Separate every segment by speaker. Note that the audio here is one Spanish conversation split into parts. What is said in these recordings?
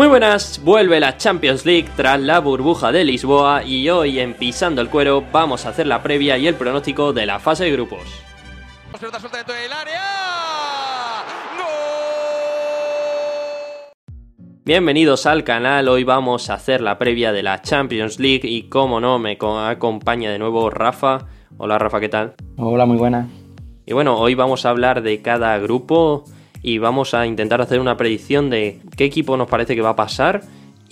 Speaker 1: Muy buenas, vuelve la Champions League tras la burbuja de Lisboa y hoy en Pisando el Cuero vamos a hacer la previa y el pronóstico de la fase de grupos. Bienvenidos al canal, hoy vamos a hacer la previa de la Champions League y como no me acompaña de nuevo Rafa. Hola Rafa, ¿qué tal?
Speaker 2: Hola, muy buena.
Speaker 1: Y bueno, hoy vamos a hablar de cada grupo y vamos a intentar hacer una predicción de qué equipo nos parece que va a pasar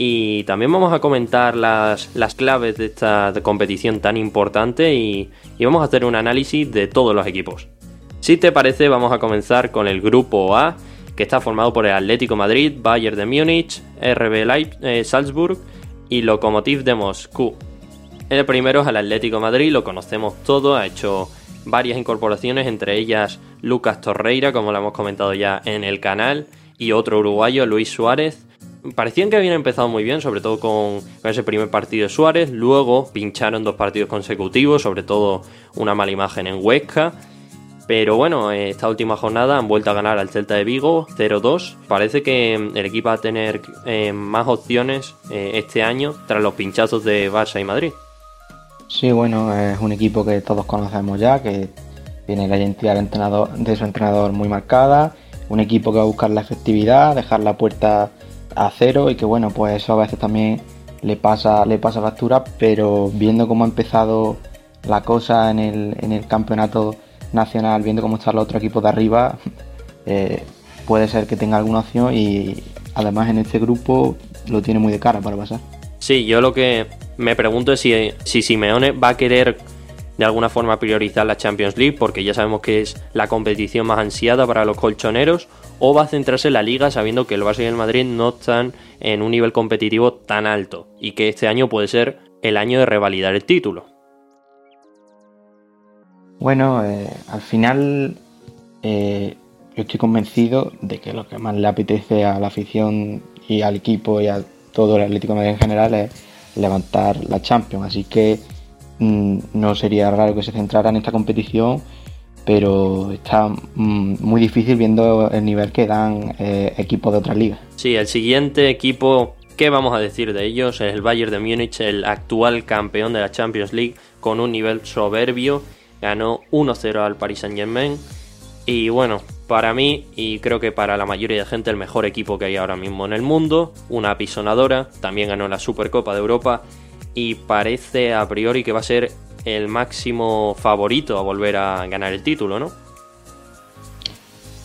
Speaker 1: y también vamos a comentar las, las claves de esta competición tan importante y, y, vamos a hacer un análisis de todos los equipos. Si te parece, vamos a comenzar con el grupo A, que está formado por el Atlético Madrid, Bayern de Múnich, RB Leipzig, eh, Salzburg y Lokomotiv de Moscú. El primero es el Atlético Madrid, lo conocemos todo, ha hecho varias incorporaciones, entre ellas Lucas Torreira, como lo hemos comentado ya en el canal, y otro uruguayo, Luis Suárez. Parecían que habían empezado muy bien, sobre todo con, ese primer partido de Suárez, luego pincharon dos partidos consecutivos, sobre todo una mala imagen en Huesca. Pero bueno, esta última jornada han vuelto a ganar al Celta de Vigo 0-2. Parece que el equipo va a tener eh, más opciones eh, este año tras los pinchazos de Barça y Madrid.
Speaker 2: Sí, bueno, es un equipo que todos conocemos ya, que tiene la identidad entrenador, de su entrenador muy marcada, un equipo que va a buscar la efectividad, dejar la puerta a cero y que bueno, pues eso a veces también le pasa, le pasa factura, pero viendo cómo ha empezado la cosa en el, en el campeonato nacional, viendo cómo están los otros equipos de arriba, eh, puede ser que tenga alguna opción y además en este grupo lo tiene muy de cara para pasar.
Speaker 1: Sí, yo lo que me pregunto si, si Simeone va a querer de alguna forma priorizar la Champions League, porque ya sabemos que es la competición más ansiada para los colchoneros, o va a centrarse en la liga sabiendo que el Barça y el Madrid no están en un nivel competitivo tan alto y que este año puede ser el año de revalidar el título.
Speaker 2: Bueno, eh, al final eh, yo estoy convencido de que lo que más le apetece a la afición y al equipo y a todo el Atlético de Madrid en general es levantar la Champions. Así que mm, no sería raro que se centrara en esta competición, pero está mm, muy difícil viendo el nivel que dan eh, equipos de otras ligas.
Speaker 1: Sí, el siguiente equipo, ¿qué vamos a decir de ellos? Es el Bayern de Múnich, el actual campeón de la Champions League, con un nivel soberbio. Ganó 1-0 al Paris Saint Germain. Y bueno, para mí y creo que para la mayoría de gente el mejor equipo que hay ahora mismo en el mundo, una apisonadora, también ganó la Supercopa de Europa y parece a priori que va a ser el máximo favorito a volver a ganar el título, ¿no?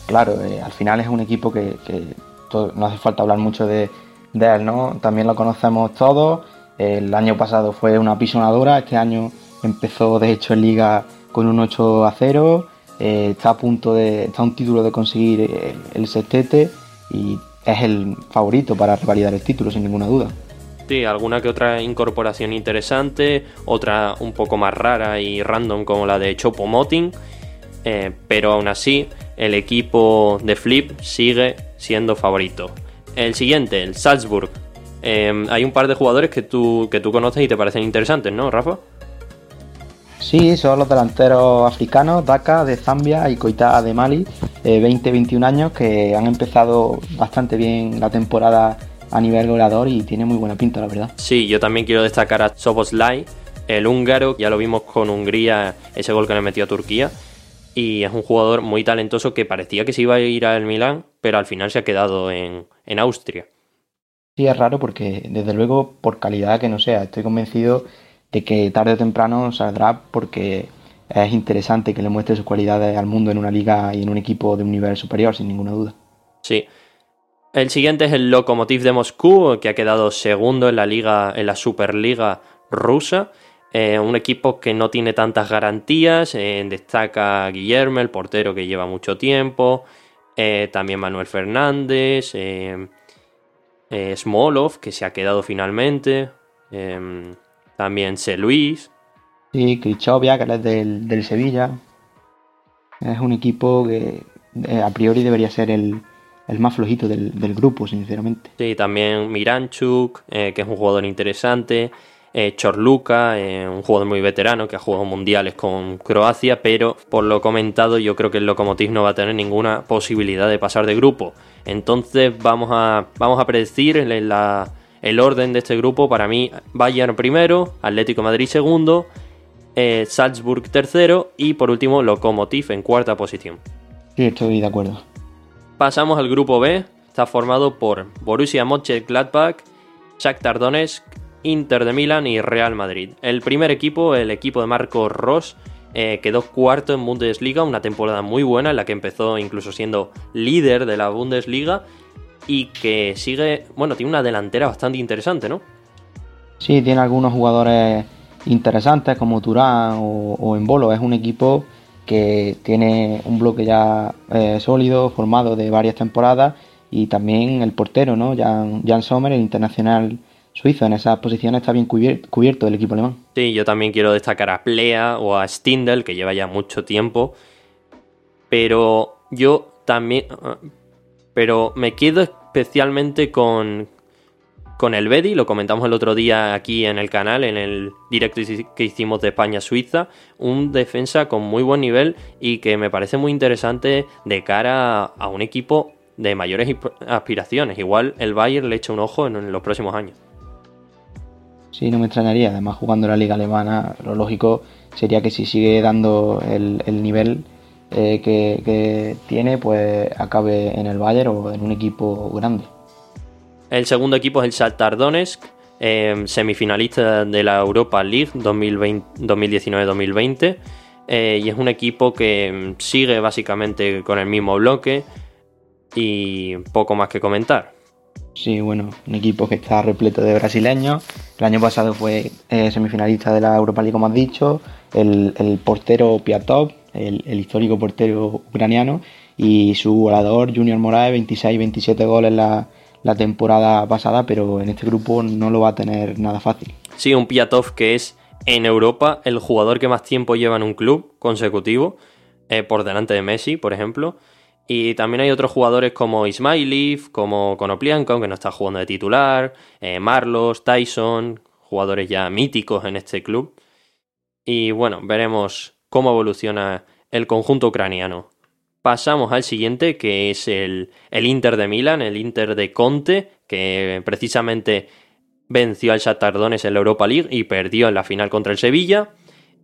Speaker 2: Claro, eh, al final es un equipo que, no hace falta hablar mucho de, de, él, ¿no? También lo conocemos todos. El año pasado fue una apisonadora, este año empezó de hecho en liga con un 8 a 0 eh, está a punto de, está a un título de conseguir el, el, y es el favorito para revalidar el título sin ninguna duda.
Speaker 1: Sí, alguna que otra incorporación interesante, otra un poco más rara y random como la de Chopo Moting, eh, pero aún así el equipo de Flip sigue siendo favorito. El siguiente, el Salzburg. Eh, hay un par de jugadores que tú, que tú conoces y te parecen interesantes, ¿no, Rafa?
Speaker 2: Sí, son los delanteros africanos, Daka de Zambia y Koita de Mali, 20-21 eh, años, que han empezado bastante bien la temporada a nivel goleador y tiene muy buena pinta, la verdad.
Speaker 1: Sí, yo también quiero destacar a Soboslai, el húngaro, ya lo vimos con Hungría, ese gol que le metió a Turquía, y es un jugador muy talentoso que parecía que se iba a ir al Milán, pero al final se ha quedado en, en Austria.
Speaker 2: Sí, es raro porque, desde luego, por calidad que no sea, estoy convencido de que tarde o temprano saldrá porque es interesante que le muestre sus cualidades al mundo en una liga y en un equipo de un nivel superior, sin ninguna duda.
Speaker 1: Sí. El siguiente es el Lokomotiv de Moscú, que ha quedado segundo en la liga, en la Superliga rusa. Eh, un equipo que no tiene tantas garantías. Eh, destaca Guillermo, el portero que lleva mucho tiempo. Eh, también Manuel Fernández. Smolov, que se ha quedado finalmente. También C. Luis.
Speaker 2: Sí, Krichovia, que es del, del Sevilla. Es un equipo que eh, a priori debería ser el, más flojito del, grupo, sinceramente.
Speaker 1: Sí, también Miranchuk, eh, que es un jugador interesante. eh, Chorluca, eh, un jugador muy veterano que ha jugado mundiales con Croacia, pero por lo comentado yo creo que el Lokomotiv no va a tener ninguna posibilidad de pasar de grupo. Entonces vamos a, vamos a predecir el orden de este grupo. Para mí, Bayern primero, Atlético Madrid segundo, eh, Salzburg tercero y por último Lokomotiv en cuarta posición.
Speaker 2: Sí, estoy de acuerdo.
Speaker 1: Pasamos al grupo B. Está formado por Borussia Mönchengladbach, Shakhtar Donetsk, Inter de Milán y Real Madrid. El primer equipo, el equipo de Marco Ross, eh, quedó cuarto en Bundesliga, una temporada muy buena en la que empezó incluso siendo líder de la Bundesliga y que sigue, bueno, tiene una delantera bastante interesante, ¿no?
Speaker 2: Sí, tiene algunos jugadores interesantes como Turán o, Embolo. Es un equipo que tiene un bloque ya eh, sólido, formado de varias temporadas y también el portero, ¿no? Jan, Jan Sommer, el internacional suizo. En esa posición está bien cubierto el equipo alemán.
Speaker 1: Sí, yo también quiero destacar a Plea o a Stindl, que lleva ya mucho tiempo. Pero yo también. Pero me quedo especialmente con, con el Bedi, lo comentamos el otro día aquí en el canal, en el directo que hicimos de España-Suiza, un defensa con muy buen nivel y que me parece muy interesante de cara a un equipo de mayores aspiraciones. Igual el Bayern le echa un ojo en los próximos años.
Speaker 2: Sí, no me extrañaría. Además, jugando la liga alemana, lo lógico sería que si sigue dando el, nivel eh, que, tiene, pues acabe en el Bayern o en un equipo grande.
Speaker 1: El segundo equipo es el Shakhtar Donetsk, eh, semifinalista de la Europa League 2019-2020. Eh, y es un equipo que sigue básicamente con el mismo bloque y poco más que comentar.
Speaker 2: Sí, bueno, un equipo que está repleto de brasileños. El año pasado fue eh, semifinalista de la Europa League, como has dicho. El, portero Piatov, el, histórico portero ucraniano, y su volador Junior Moraes, 26-27 goles la, temporada pasada, pero en este grupo no lo va a tener nada fácil.
Speaker 1: Sí, un Piatov que es en Europa el jugador que más tiempo lleva en un club consecutivo, eh, por delante de Messi, por ejemplo. Y también hay otros jugadores como Ismailov, como Konoplianko, que no está jugando de titular, eh, Marlos, Tyson, jugadores ya míticos en este club. Y bueno, veremos cómo evoluciona el conjunto ucraniano. Pasamos al siguiente, que es el, el Inter de Milán, el Inter de Conte, que precisamente venció al Shakhtar Donetsk en la Europa League y perdió en la final contra el Sevilla,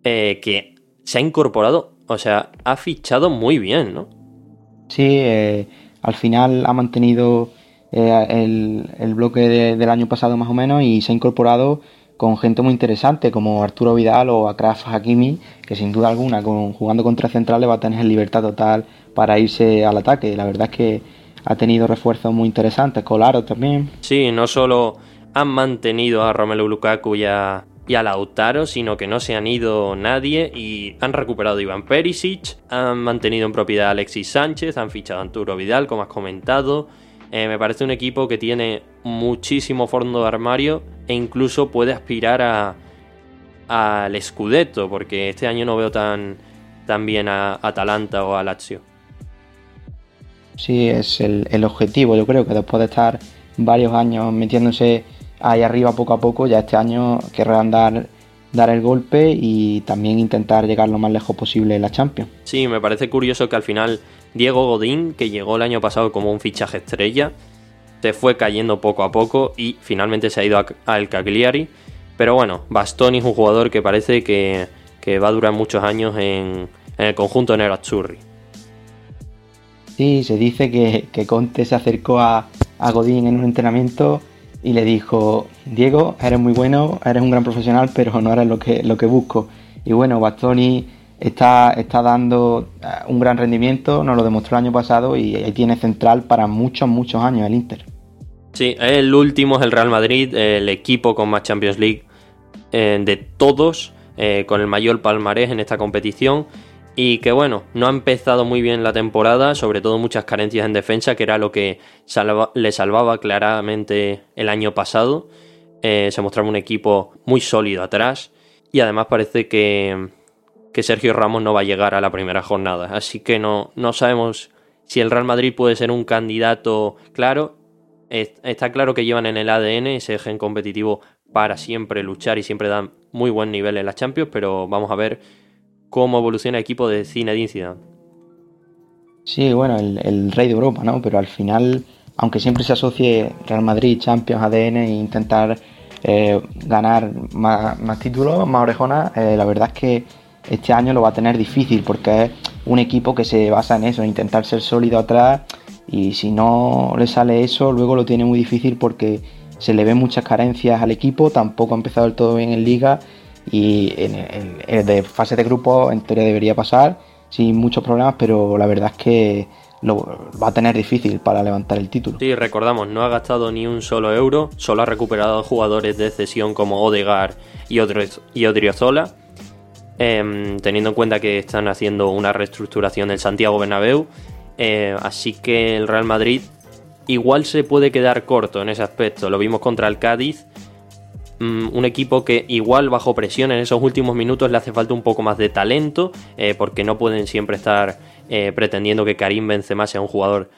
Speaker 1: eh, que se ha incorporado, o sea, ha fichado muy bien, ¿no?
Speaker 2: Sí, eh, al final ha mantenido eh, el, bloque del año pasado más o menos y se ha incorporado con gente muy interesante como Arturo Vidal o Akraf Hakimi, que sin duda alguna con, jugando contra centrales va a tener libertad total para irse al ataque. La verdad es que ha tenido refuerzos muy interesantes, Colaro también.
Speaker 1: Sí, no solo han mantenido a Romelu Lukaku y a, y a Lautaro, sino que no se han ido nadie y han recuperado a Iván Perisic, han mantenido en propiedad a Alexis Sánchez, han fichado a Arturo Vidal, como has comentado. Eh, me parece un equipo que tiene muchísimo fondo de armario e incluso puede aspirar a al Scudetto, porque este año no veo tan, tan bien a Atalanta o a Lazio.
Speaker 2: Sí, es el, el objetivo. Yo creo que después de estar varios años metiéndose ahí arriba poco a poco. Ya este año querrán dar, dar el golpe y también intentar llegar lo más lejos posible en la Champions.
Speaker 1: Sí, me parece curioso que al final Diego Godín, que llegó el año pasado como un fichaje estrella, se fue cayendo poco a poco y finalmente se ha ido al Cagliari. Pero bueno, Bastoni es un jugador que parece que, va a durar muchos años en, el conjunto Nerazzurri.
Speaker 2: Sí, se dice que, que Conte se acercó a, a Godín en un entrenamiento y le dijo, Diego, eres muy bueno, eres un gran profesional, pero no eres lo que, lo que busco. Y bueno, Bastoni está, está dando eh, un gran rendimiento, nos lo demostró el año pasado y tiene central para muchos, muchos años el Inter.
Speaker 1: Sí, el último es el Real Madrid, el equipo con más Champions League eh, de todos, eh, con el mayor palmarés en esta competición y que bueno, no ha empezado muy bien la temporada, sobre todo muchas carencias en defensa, que era lo que le salvaba claramente el año pasado. Se mostraba un equipo muy sólido atrás y además parece que, que, Sergio Ramos no va a llegar a la primera jornada. Así que no, no sabemos si el Real Madrid puede ser un candidato claro. Está claro que llevan en el ADN ese gen competitivo para siempre luchar y siempre dan muy buen nivel en la Champions, pero vamos a ver cómo evoluciona el equipo de Zinedine Zidane.
Speaker 2: Sí, bueno, el, rey de Europa, ¿no? Pero al final, aunque siempre se asocie Real Madrid, Champions, ADN e intentar eh, ganar más, títulos, más orejonas, eh, la verdad es que este año lo va a tener difícil porque es un equipo que se basa en eso, en intentar ser sólido atrás y si no le sale eso, luego lo tiene muy difícil porque se le ven muchas carencias al equipo, tampoco ha empezado del todo bien en liga y en, de fase de grupo en teoría debería pasar sin muchos problemas, pero la verdad es que lo va a tener difícil para levantar el título.
Speaker 1: Sí, recordamos, no ha gastado ni un solo euro, solo ha recuperado jugadores de cesión como Odegar y, y Odriozola, em, teniendo en cuenta que están haciendo una reestructuración del Santiago Bernabéu, eh, así que el Real Madrid igual se puede quedar corto en ese aspecto. Lo vimos contra el Cádiz. Mm, un equipo que igual bajo presión en esos últimos minutos le hace falta un poco más de talento eh, porque no pueden siempre estar eh, pretendiendo que Karim Benzema sea un jugador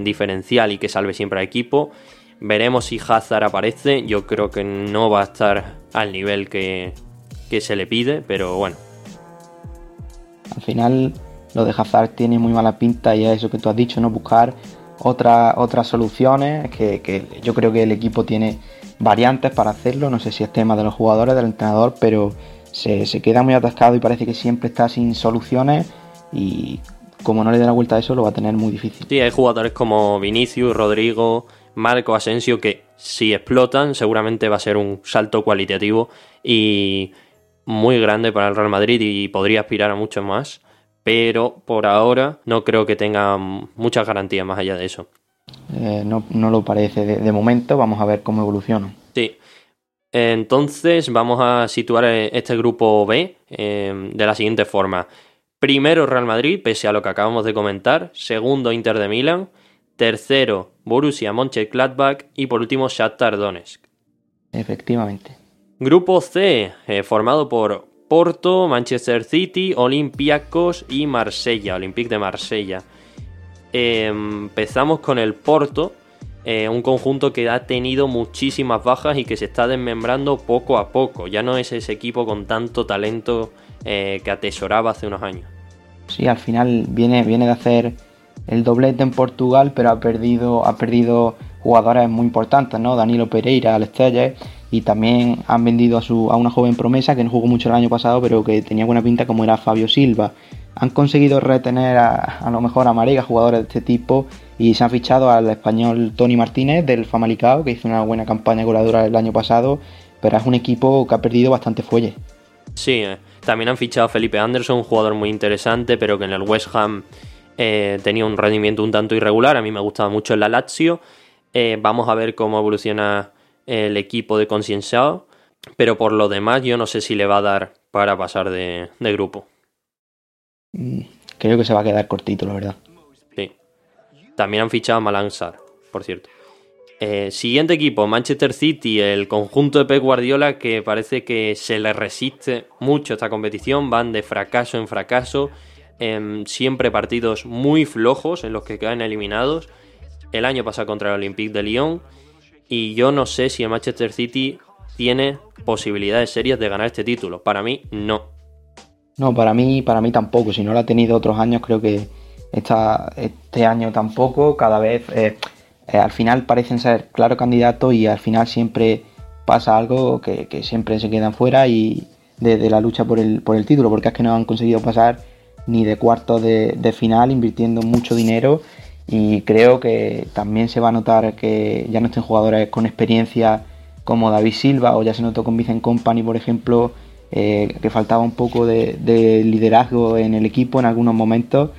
Speaker 1: diferencial y que salve siempre al equipo. Veremos si Hazard aparece. Yo creo que no va a estar al nivel que se le pide, pero bueno.
Speaker 2: Al final lo de Hazard tiene muy mala pinta y es eso que tú has dicho, ¿no? Buscar otras soluciones, que, yo creo que el equipo tiene variantes para hacerlo, no sé si es tema de los jugadores, del entrenador, pero se, queda muy atascado y parece que siempre está sin soluciones y como no le dé la vuelta a eso lo va a tener muy difícil.
Speaker 1: Sí, hay jugadores como Vinicius, Rodrigo, Marco Asensio que si explotan seguramente va a ser un salto cualitativo y muy grande para el Real Madrid y podría aspirar a mucho más pero por ahora no creo que tenga muchas garantías más allá de eso.
Speaker 2: Eh, no, lo parece de, momento, vamos a ver cómo evoluciona.
Speaker 1: Sí. Entonces vamos a situar eh, este grupo B eh, de la siguiente forma. Primero Real Madrid, pese a lo que acabamos de comentar. Segundo Inter de Milán. Tercero Borussia Mönchengladbach. Y por último Shakhtar Donetsk.
Speaker 2: Efectivamente.
Speaker 1: Grupo C, formado por Porto, Manchester City, Olympiacos y Marsella, Olympique de Marsella. empezamos con el Porto, eh, un conjunto que ha tenido muchísimas bajas y que se está desmembrando poco a poco. Ya no es ese equipo con tanto talento eh, que atesoraba hace unos años.
Speaker 2: Sí, al final viene, viene de hacer el doblete en Portugal, pero ha perdido, ha perdido jugadores muy importantes, ¿no? Danilo Pereira, Alex Telles, y también han vendido a, su, a una joven promesa que no jugó mucho el año pasado pero que tenía buena pinta como era Fabio Silva. Han conseguido retener a, a lo mejor a Marega, jugadores de este tipo, y se han fichado al español Tony Martínez del Famalicao, que hizo una buena campaña goleadora el año pasado, pero es un equipo que ha perdido bastante fuelle.
Speaker 1: Sí, eh, también han fichado a Felipe Anderson, un jugador muy interesante, pero que en el West Ham eh, tenía un rendimiento un tanto irregular. A mí me gustaba mucho el la Lazio. Eh, vamos a ver cómo evoluciona el equipo de Concienciado, pero por lo demás yo no sé si le va a dar para pasar de, grupo.
Speaker 2: Mm, creo que se va a quedar cortito, la verdad.
Speaker 1: Sí. También han fichado a Malansar, por cierto. Eh, siguiente equipo, Manchester City, el conjunto de Pep Guardiola que parece que se le resiste mucho esta competición, van de fracaso en fracaso, em, siempre partidos muy flojos en los que quedan eliminados. El año pasado contra el Olympique de Lyon y yo no sé si el Manchester City tiene posibilidades serias de ganar este título. Para mí, no.
Speaker 2: No, para mí, para mí tampoco. Si no lo ha tenido otros años, creo que esta, este año tampoco. Cada vez, eh, eh, al final parecen ser claro candidato y al final siempre pasa algo que, siempre se quedan fuera y de, la lucha por el, por el título, porque es que no han conseguido pasar ni de cuarto de, de final invirtiendo mucho dinero y creo que también se va a notar que ya no estén jugadores con experiencia como David Silva o ya se notó con Vicent Company, por ejemplo, eh, que faltaba un poco de, liderazgo en el equipo en algunos momentos.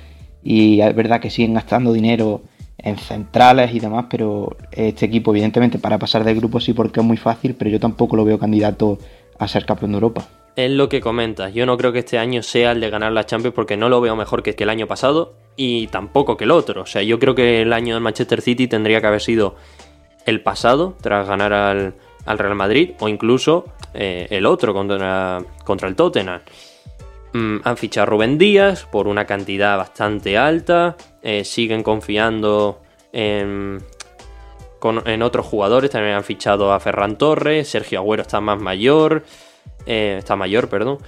Speaker 2: Y es verdad que siguen gastando dinero en centrales y demás, pero este equipo evidentemente para pasar del grupo sí porque es muy fácil, pero yo tampoco lo veo candidato a ser campeón de Europa
Speaker 1: es lo que comentas. Yo no creo que este año sea el de ganar la Champions porque no lo veo mejor que, el año pasado y tampoco que el otro. O sea, yo creo que el año del Manchester City tendría que haber sido el pasado tras ganar al, Real Madrid o incluso eh, el otro contra, contra el Tottenham. Mm, han fichado a Rubén Díaz por una cantidad bastante alta. Eh, siguen confiando en, en otros jugadores. También han fichado a Ferran Torres, Sergio Agüero está más mayor, eh, está mayor, perdón.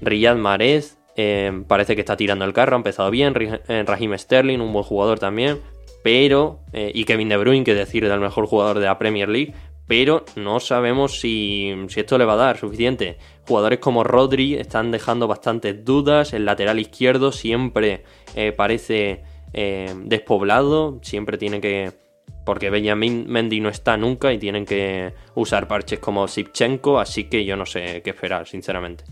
Speaker 1: Riyad Mahrez eh, parece que está tirando el carro, ha empezado bien. Eh, Raheem Sterling, un buen jugador también. Pero, y Kevin De Bruyne, que decir del mejor jugador de la Premier League. Pero no sabemos si, si esto le va a dar suficiente. Jugadores como Rodri están dejando bastantes dudas. El lateral izquierdo siempre parece despoblado. Siempre tiene que, porque Benjamin Mendy no está nunca y tienen que usar parches como Sipchenko, así que yo no sé qué esperar, sinceramente.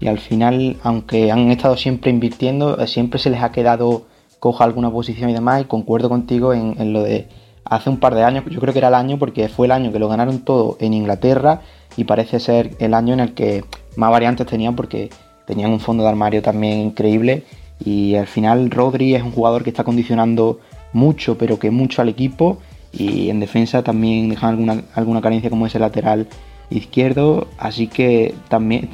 Speaker 2: Y al final, aunque han estado siempre invirtiendo, eh, siempre se les ha quedado coja alguna posición y demás, y concuerdo contigo en, lo de hace un par de años, yo creo que era el año porque fue el año que lo ganaron todo en Inglaterra y parece ser el año en el que más variantes tenían porque tenían un fondo de armario también increíble y al final Rodri es un jugador que está condicionando mucho, pero que mucho al equipo. Y en defensa también dejan alguna, alguna carencia como ese lateral izquierdo. Así que también,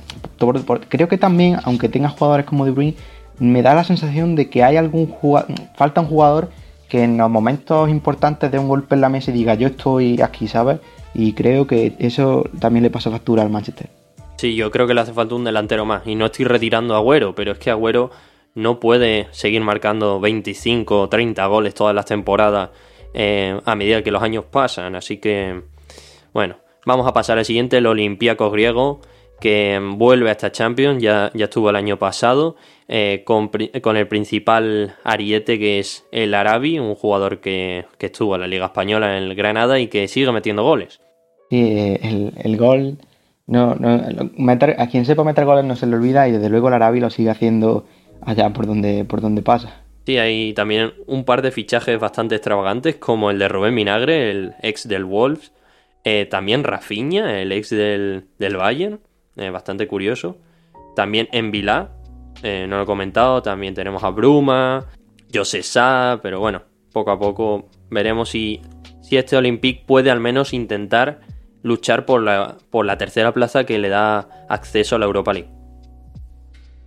Speaker 2: creo que también, aunque tenga jugadores como De Bruyne, me da la sensación de que hay algún jugador, falta un jugador que en los momentos importantes dé un golpe en la mesa y diga yo estoy aquí, ¿sabes? Y creo que eso también le pasa factura al Manchester.
Speaker 1: Sí, yo creo que le hace falta un delantero más. Y no estoy retirando a Agüero, pero es que Agüero no puede seguir marcando 25 o 30 goles todas las temporadas eh, a medida que los años pasan. Así que, bueno, vamos a pasar al siguiente, el Olympiacos griego, que vuelve a esta Champions, ya, ya estuvo el año pasado, eh, con, el principal ariete que es el Arabi, un jugador que, estuvo en la Liga Española en el Granada y que sigue metiendo goles.
Speaker 2: Sí, eh, el, gol, no, no a quien sepa meter goles no se le olvida y desde luego el Arabi lo sigue haciendo allá por donde, por donde pasa.
Speaker 1: Sí, hay también un par de fichajes bastante extravagantes, como el de Rubén Minagre, el ex del Wolves. Eh, también Rafinha, el ex del, del Bayern, eh, bastante curioso. También en Vilá, eh, no lo he comentado, también tenemos a Bruma, José Sá, pero bueno, poco a poco veremos si, si este Olympique puede al menos intentar luchar por la, por la tercera plaza que le da acceso a la Europa League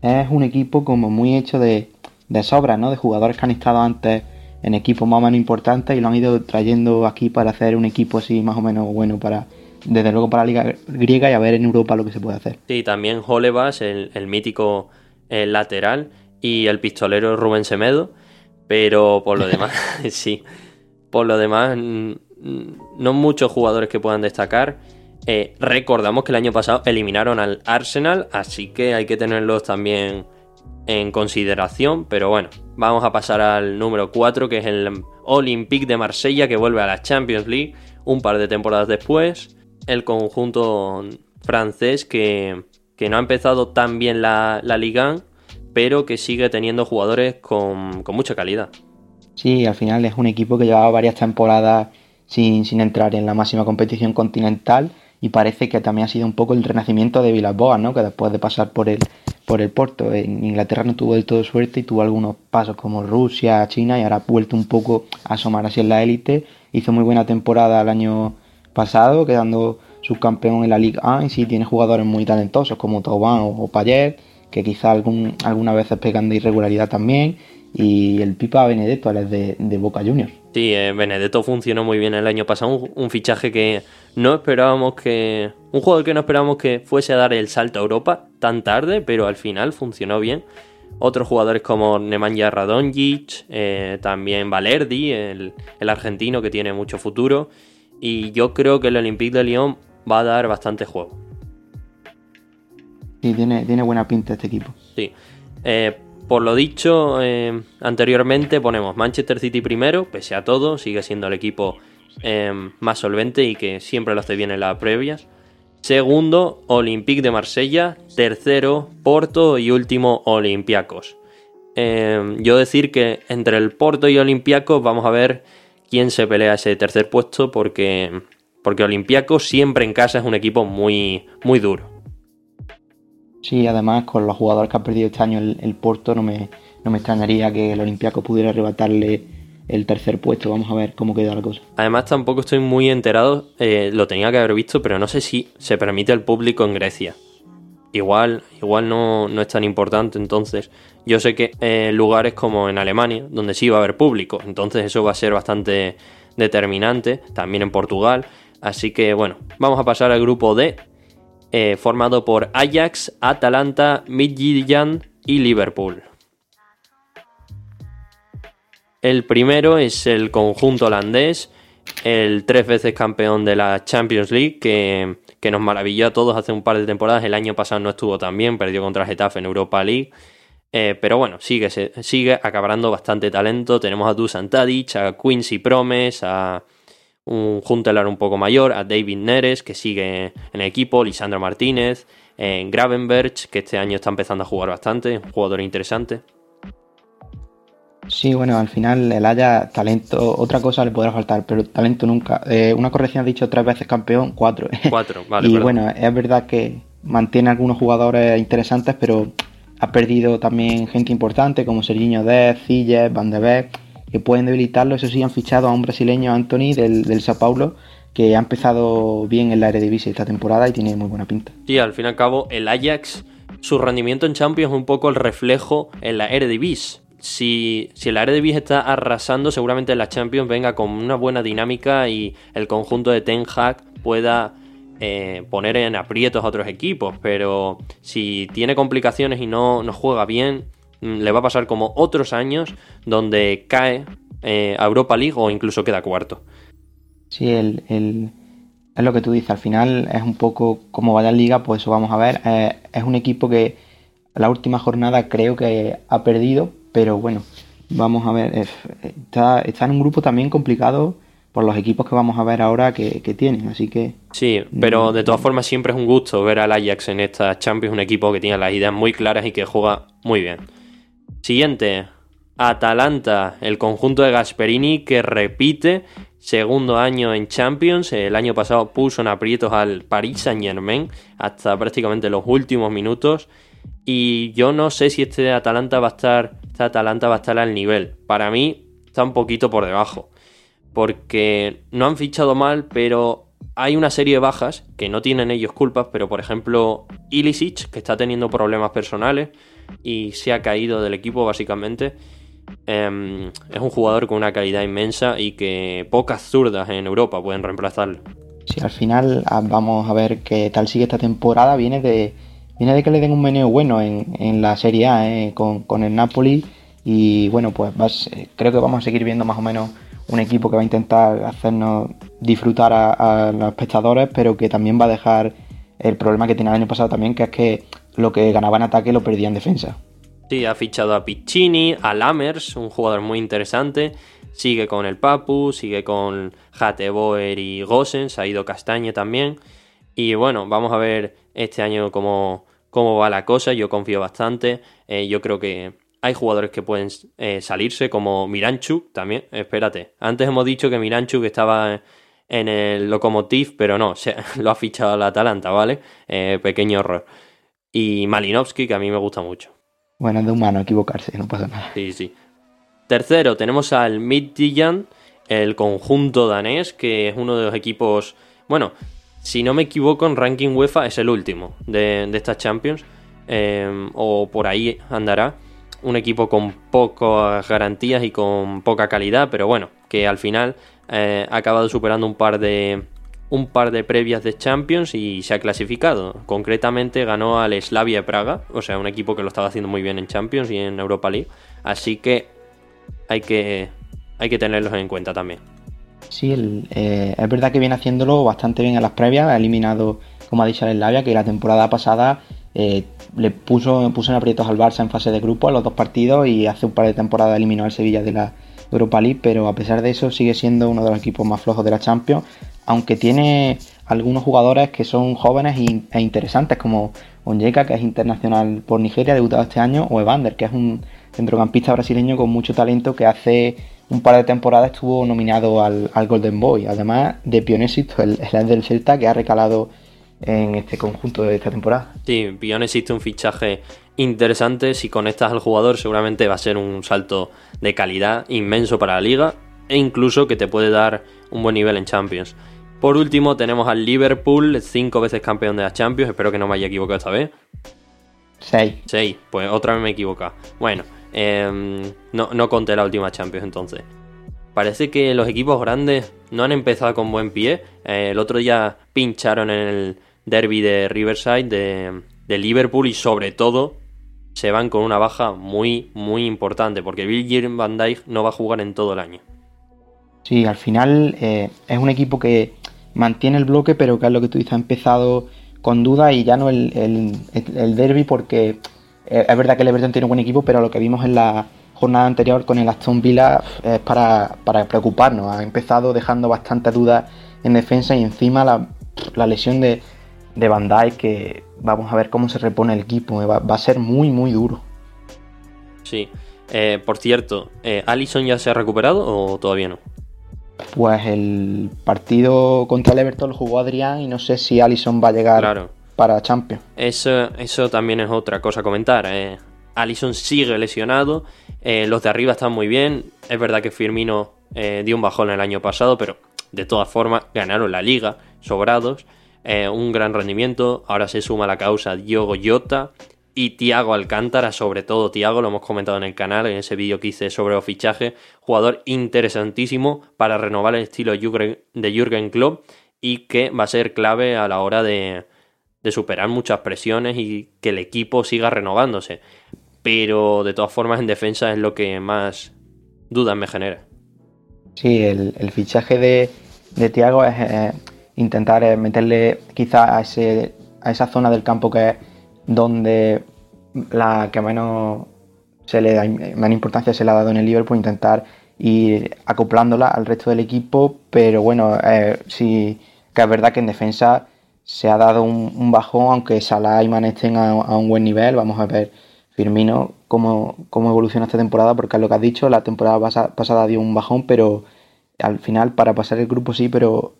Speaker 2: es un equipo como muy hecho de, de ¿no? De jugadores que han estado antes en equipos más o menos importantes y lo han ido trayendo aquí para hacer un equipo así más o menos bueno para desde luego para la liga griega y a ver en Europa lo que se puede hacer.
Speaker 1: Sí, también Holebas, el, el mítico el lateral y el pistolero Rubén Semedo, pero por lo demás, sí, por lo demás no muchos jugadores que puedan destacar eh, recordamos que el año pasado eliminaron al Arsenal, así que hay que tenerlos también en consideración. Pero bueno, vamos a pasar al número 4, que es el Olympique de Marsella, que vuelve a la Champions League un par de temporadas después. El conjunto francés que, no ha empezado tan bien la, la Liga, pero que sigue teniendo jugadores con, con mucha calidad.
Speaker 2: Sí, al final es un equipo que llevaba varias temporadas sin, sin entrar en la máxima competición continental y parece que también ha sido un poco el renacimiento de Villas-Boas, ¿no? que después de pasar por el, por el Porto en Inglaterra no tuvo del todo suerte y tuvo algunos pasos como Rusia, China y ahora ha vuelto un poco a asomar así en la élite. Hizo muy buena temporada el año pasado, quedando subcampeón en la Liga A y sí tiene jugadores muy talentosos como Tauban o, Payet, que quizá algún, algunas veces pegan de irregularidad también y el Pipa Benedetto, es de, de Boca Juniors.
Speaker 1: Sí, eh, Benedetto funcionó muy bien el año pasado, un, fichaje que no esperábamos que... Un jugador que no esperábamos que fuese a dar el salto a Europa tan tarde, pero al final funcionó bien. Otros jugadores como Nemanja Radonjic, eh, también Valerdi, el, argentino que tiene mucho futuro. Y yo creo que el Olympique de Lyon va a dar bastante juego.
Speaker 2: Sí, tiene, tiene buena pinta este equipo.
Speaker 1: Sí. Eh, por lo dicho eh, anteriormente, ponemos Manchester City primero, pese a todo, sigue siendo el equipo eh, más solvente y que siempre lo hace bien en las previas. Segundo, Olympique de Marsella. Tercero, Porto y último, Olympiacos. Eh, yo decir que entre el Porto y Olympiacos vamos a ver quién se pelea ese tercer puesto porque, porque Olympiacos siempre en casa es un equipo muy, muy duro.
Speaker 2: Sí, además con los jugadores que ha perdido este año el, Porto no me, no me extrañaría que el Olympiaco pudiera arrebatarle el tercer puesto. Vamos a ver cómo queda la cosa.
Speaker 1: Además tampoco estoy muy enterado, eh, lo tenía que haber visto, pero no sé si se permite el público en Grecia. Igual, igual no, no es tan importante, entonces yo sé que eh, lugares como en Alemania, donde sí va a haber público, entonces eso va a ser bastante determinante, también en Portugal. Así que bueno, vamos a pasar al grupo D, eh, formado por Ajax, Atalanta, Midtjylland y Liverpool. El primero es el conjunto holandés, el tres veces campeón de la Champions League, que, nos maravilló a todos hace un par de temporadas. El año pasado no estuvo tan bien, perdió contra Getafe en Europa League. Eh, pero bueno, sigue, sigue acabando bastante talento. Tenemos a Dusan Tadic, a Quincy Promes, a un Juntelar un poco mayor, a David Neres, que sigue en el equipo, Lisandro Martínez, en eh, Gravenberg, que este año está empezando a jugar bastante, un jugador interesante.
Speaker 2: Sí, bueno, al final el Haya talento, otra cosa le podrá faltar, pero talento nunca. Eh, una corrección ha dicho tres veces campeón, cuatro.
Speaker 1: Cuatro, vale.
Speaker 2: y bueno, es verdad que mantiene algunos jugadores interesantes, pero ha perdido también gente importante como Serginho Dez, Cilles, Van de Beek, que pueden debilitarlo. Eso sí, han fichado a un brasileño, Anthony, del, del Sao Paulo, que ha empezado bien en la Eredivisie esta temporada y tiene muy buena pinta.
Speaker 1: Sí, al fin y al cabo, el Ajax, su rendimiento en Champions es un poco el reflejo en la Eredivisie si, si el Eredivisie está arrasando, seguramente la Champions venga con una buena dinámica y el conjunto de Ten Hag pueda eh, poner en aprietos a otros equipos. Pero si tiene complicaciones y no, no juega bien, le va a pasar como otros años donde cae eh, a Europa League o incluso queda cuarto.
Speaker 2: Sí, el, el, es lo que tú dices. Al final es un poco como vaya la liga, pues eso vamos a ver. Eh, es un equipo que la última jornada creo que ha perdido, pero bueno, vamos a ver, está, está en un grupo también complicado por los equipos que vamos a ver ahora que, tienen, así que...
Speaker 1: Sí, pero de todas formas siempre es un gusto ver al Ajax en esta Champions, un equipo que tiene las ideas muy claras y que juega muy bien. Siguiente, Atalanta, el conjunto de Gasperini que repite segundo año en Champions. El año pasado puso en aprietos al Paris Saint Germain hasta prácticamente los últimos minutos. Y yo no sé si este Atalanta va a estar Atalanta va a estar al nivel. Para mí está un poquito por debajo. Porque no han fichado mal, pero hay una serie de bajas que no tienen ellos culpas, pero por ejemplo Ilicic, que está teniendo problemas personales y se ha caído del equipo básicamente. Em, es un jugador con una calidad inmensa y que pocas zurdas en Europa pueden reemplazarlo.
Speaker 2: Sí, al final ah, vamos a ver qué tal sigue esta temporada. Viene de, viene de que le den un meneo bueno en, la Serie A eh, con, el Napoli y bueno, pues eh, creo que vamos a seguir viendo más o menos un equipo que va a intentar hacernos disfrutar a, los espectadores, pero que también va a dejar el problema que tenía el año pasado también, que es que lo que ganaba en ataque lo perdía en defensa.
Speaker 1: Sí, ha fichado a Piccini, a Lammers, un jugador muy interesante. Sigue con el Papu, sigue con Boer y Gosens, ha ido Castañe también. Y bueno, vamos a ver este año cómo, cómo va la cosa, yo confío bastante, eh, yo creo que hay jugadores que pueden eh, salirse, como Miranchuk también, espérate, antes hemos dicho que Miranchuk estaba en el Lokomotiv, pero no, se, lo ha fichado el Atalanta, ¿vale? Eh, pequeño error. Y Malinovsky, que a mí me gusta mucho.
Speaker 2: Bueno, es de humano equivocarse, no pasa nada.
Speaker 1: Sí, sí. Tercero, tenemos al Midtjylland, el conjunto danés, que es uno de los equipos, bueno, si no me equivoco, en ranking UEFA es el último de, estas Champions. Em, o por ahí andará. Un equipo con pocas garantías y con poca calidad, pero bueno, que al final eh, ha acabado superando un par de un par de previas de Champions y se ha clasificado. Concretamente ganó al Slavia Praga, o sea, un equipo que lo estaba haciendo muy bien en Champions y en Europa League. Así que hay que, hay que tenerlos en cuenta también.
Speaker 2: Sí, eh, es verdad que viene haciéndolo bastante bien en las previas. Ha eliminado, como ha dicho el Labia, que la temporada pasada eh, le puso, puso en aprietos al Barça en fase de grupo a los dos partidos y hace un par de temporadas eliminó al Sevilla de la Europa League, pero a pesar de eso sigue siendo uno de los equipos más flojos de la Champions, aunque tiene algunos jugadores que son jóvenes e interesantes, como Onyeka, que es internacional por Nigeria, debutado este año, o Evander, que es un centrocampista brasileño con mucho talento que hace un par de temporadas estuvo nominado al, Golden Boy, además de Pionesisto, el, el del Celta, que ha recalado en este conjunto de esta temporada.
Speaker 1: Sí, Pionesisto un fichaje interesante, si conectas al jugador seguramente va a ser un salto de calidad inmenso para la liga e incluso que te puede dar un buen nivel en Champions. Por último tenemos al Liverpool, cinco veces campeón de la Champions, espero que no me haya equivocado esta vez.
Speaker 2: Seis.
Speaker 1: Seis, pues otra vez me he equivocado. Bueno, Em, no, no conté la última Champions entonces. parece que los equipos grandes no han empezado con buen pie. Eh, el otro día pincharon en el derby de Riverside de, de Liverpool y sobre todo se van con una baja muy, muy importante, porque Bill Van Dijk no va a jugar en todo el año.
Speaker 2: Sí, al final eh, es un equipo que mantiene el bloque, pero que es lo que tú dices, ha empezado con duda y ya no el, el, derby, porque eh, es verdad que el Everton tiene un buen equipo, pero lo que vimos en la jornada anterior con el Aston Villa es para, preocuparnos. Ha empezado dejando bastante dudas en defensa y encima la, la lesión de, de Dijk que vamos a ver cómo se repone el equipo. Va, a ser muy, muy duro.
Speaker 1: Sí. Eh, por cierto, eh, ¿Alison ya se ha recuperado o todavía no?
Speaker 2: Pues el partido contra el Everton lo jugó Adrián y no sé si Alison va a llegar para Champions.
Speaker 1: Eso, eso también es otra cosa a comentar. Eh. Alison sigue lesionado, eh, los de arriba están muy bien. Es verdad que Firmino dio un bajón el año pasado, pero de todas formas ganaron la liga, sobrados. Eh, un gran rendimiento. Ahora se suma a la causa Diogo Jota y Tiago Alcántara, sobre todo Tiago, lo hemos comentado en el canal, en ese vídeo que hice sobre el fichaje. Jugador interesantísimo para renovar el estilo de Jürgen Klopp y que va a ser clave a la hora de, superar muchas presiones y que el equipo siga renovándose. Pero de todas formas en defensa es lo que más dudas me genera.
Speaker 2: Sí, el, fichaje de, de Tiago es, eh, intentar eh, meterle quizá a, ese, a esa zona del campo que es donde la que menos se le da menos importancia se le ha dado en el Liverpool, intentar ir acoplándola al resto del equipo, pero bueno, eh, sí que es verdad que en defensa se ha dado un, bajón, aunque Salah y Man estén a, un buen nivel, vamos a ver Firmino cómo, cómo evoluciona esta temporada, porque es lo que has dicho, la temporada pasada dio un bajón, pero al final para pasar el grupo sí, pero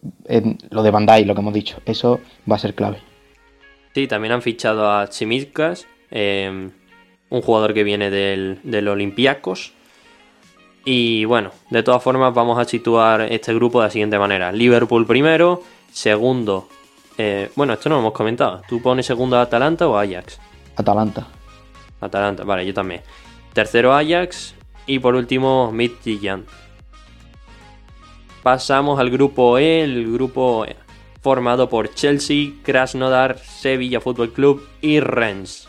Speaker 2: lo de Bandai, lo que hemos dicho, eso va a ser clave.
Speaker 1: Sí, también han fichado a Chimizkas, em, un jugador que viene del, del Olympiacos. Y bueno, de todas formas vamos a situar este grupo de la siguiente manera. Liverpool primero, segundo... Eh, bueno, esto no lo hemos comentado. ¿Tú pones segundo a Atalanta o Ajax?
Speaker 2: Atalanta.
Speaker 1: Atalanta, vale, yo también. Tercero Ajax y por último Midtjylland. Pasamos al grupo E, el grupo formado por Chelsea, Krasnodar, Sevilla Fútbol Club y Rennes.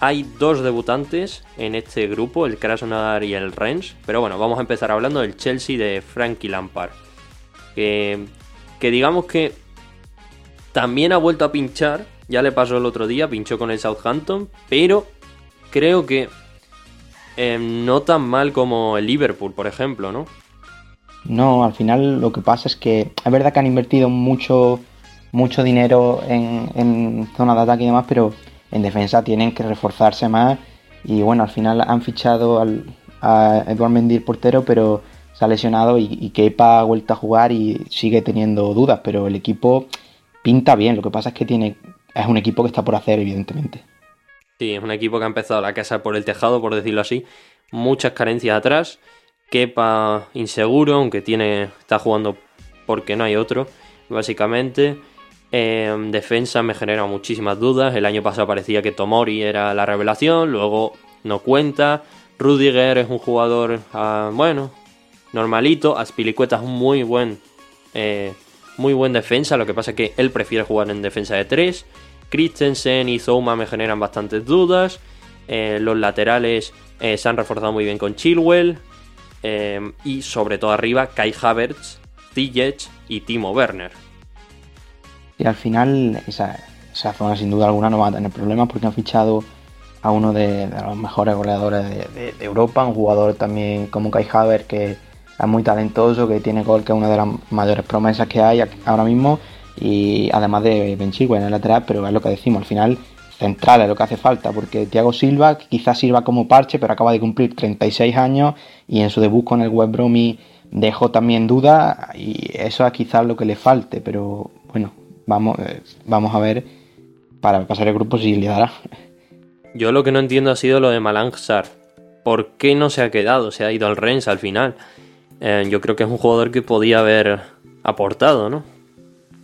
Speaker 1: Hay dos debutantes en este grupo, el Krasnodar y el Rennes, pero bueno, vamos a empezar hablando del Chelsea de Frankie Lampard. Que, que digamos que también ha vuelto a pinchar, ya le pasó el otro día, pinchó con el Southampton, pero creo que eh, no tan mal como el Liverpool, por ejemplo, ¿no?
Speaker 2: No, al final lo que pasa es que es verdad que han invertido mucho, mucho dinero en, en zona de ataque y demás, pero en defensa tienen que reforzarse más. Y bueno, al final han fichado al, a Eduard Mendy portero, pero se ha lesionado y, y Kepa ha vuelto a jugar y sigue teniendo dudas, pero el equipo pinta bien. Lo que pasa es que tiene es un equipo que está por hacer, evidentemente.
Speaker 1: Sí, es un equipo que ha empezado la casa por el tejado, por decirlo así. Muchas carencias atrás Kepa inseguro, aunque tiene está jugando porque no hay otro, básicamente. En defensa me genera muchísimas dudas. El año pasado parecía que Tomori era la revelación, luego no cuenta. Rudiger es un jugador, ah, bueno, normalito. Aspilicueta es un muy buen, eh, muy buen defensa. Lo que pasa es que él prefiere jugar en defensa de 3. Christensen y Zouma me generan bastantes dudas. Eh, los laterales eh, se han reforzado muy bien con Chilwell. Em, y sobre todo arriba Kai Havertz, Ziyech y Timo Werner.
Speaker 2: Y al final esa, zona sin duda alguna no va a tener problemas porque han fichado a uno de, los mejores goleadores de, Europa, un jugador también como Kai Havertz que es muy talentoso, que tiene gol, que es una de las mayores promesas que hay ahora mismo y además de Ben Chilwell en el lateral, pero es lo que decimos, al final central es lo que hace falta, porque Thiago Silva quizás sirva como parche, pero acaba de cumplir 36 años y en su debut con el Web Bromi dejó también duda y eso es quizás lo que le falte, pero bueno, vamos, eh, vamos a ver para pasar el grupo si le dará.
Speaker 1: Yo lo que no entiendo ha sido lo de Malang. ¿Por qué no se ha quedado? Se ha ido al Rennes al final. Eh, yo creo que es un jugador que podía haber aportado, ¿no?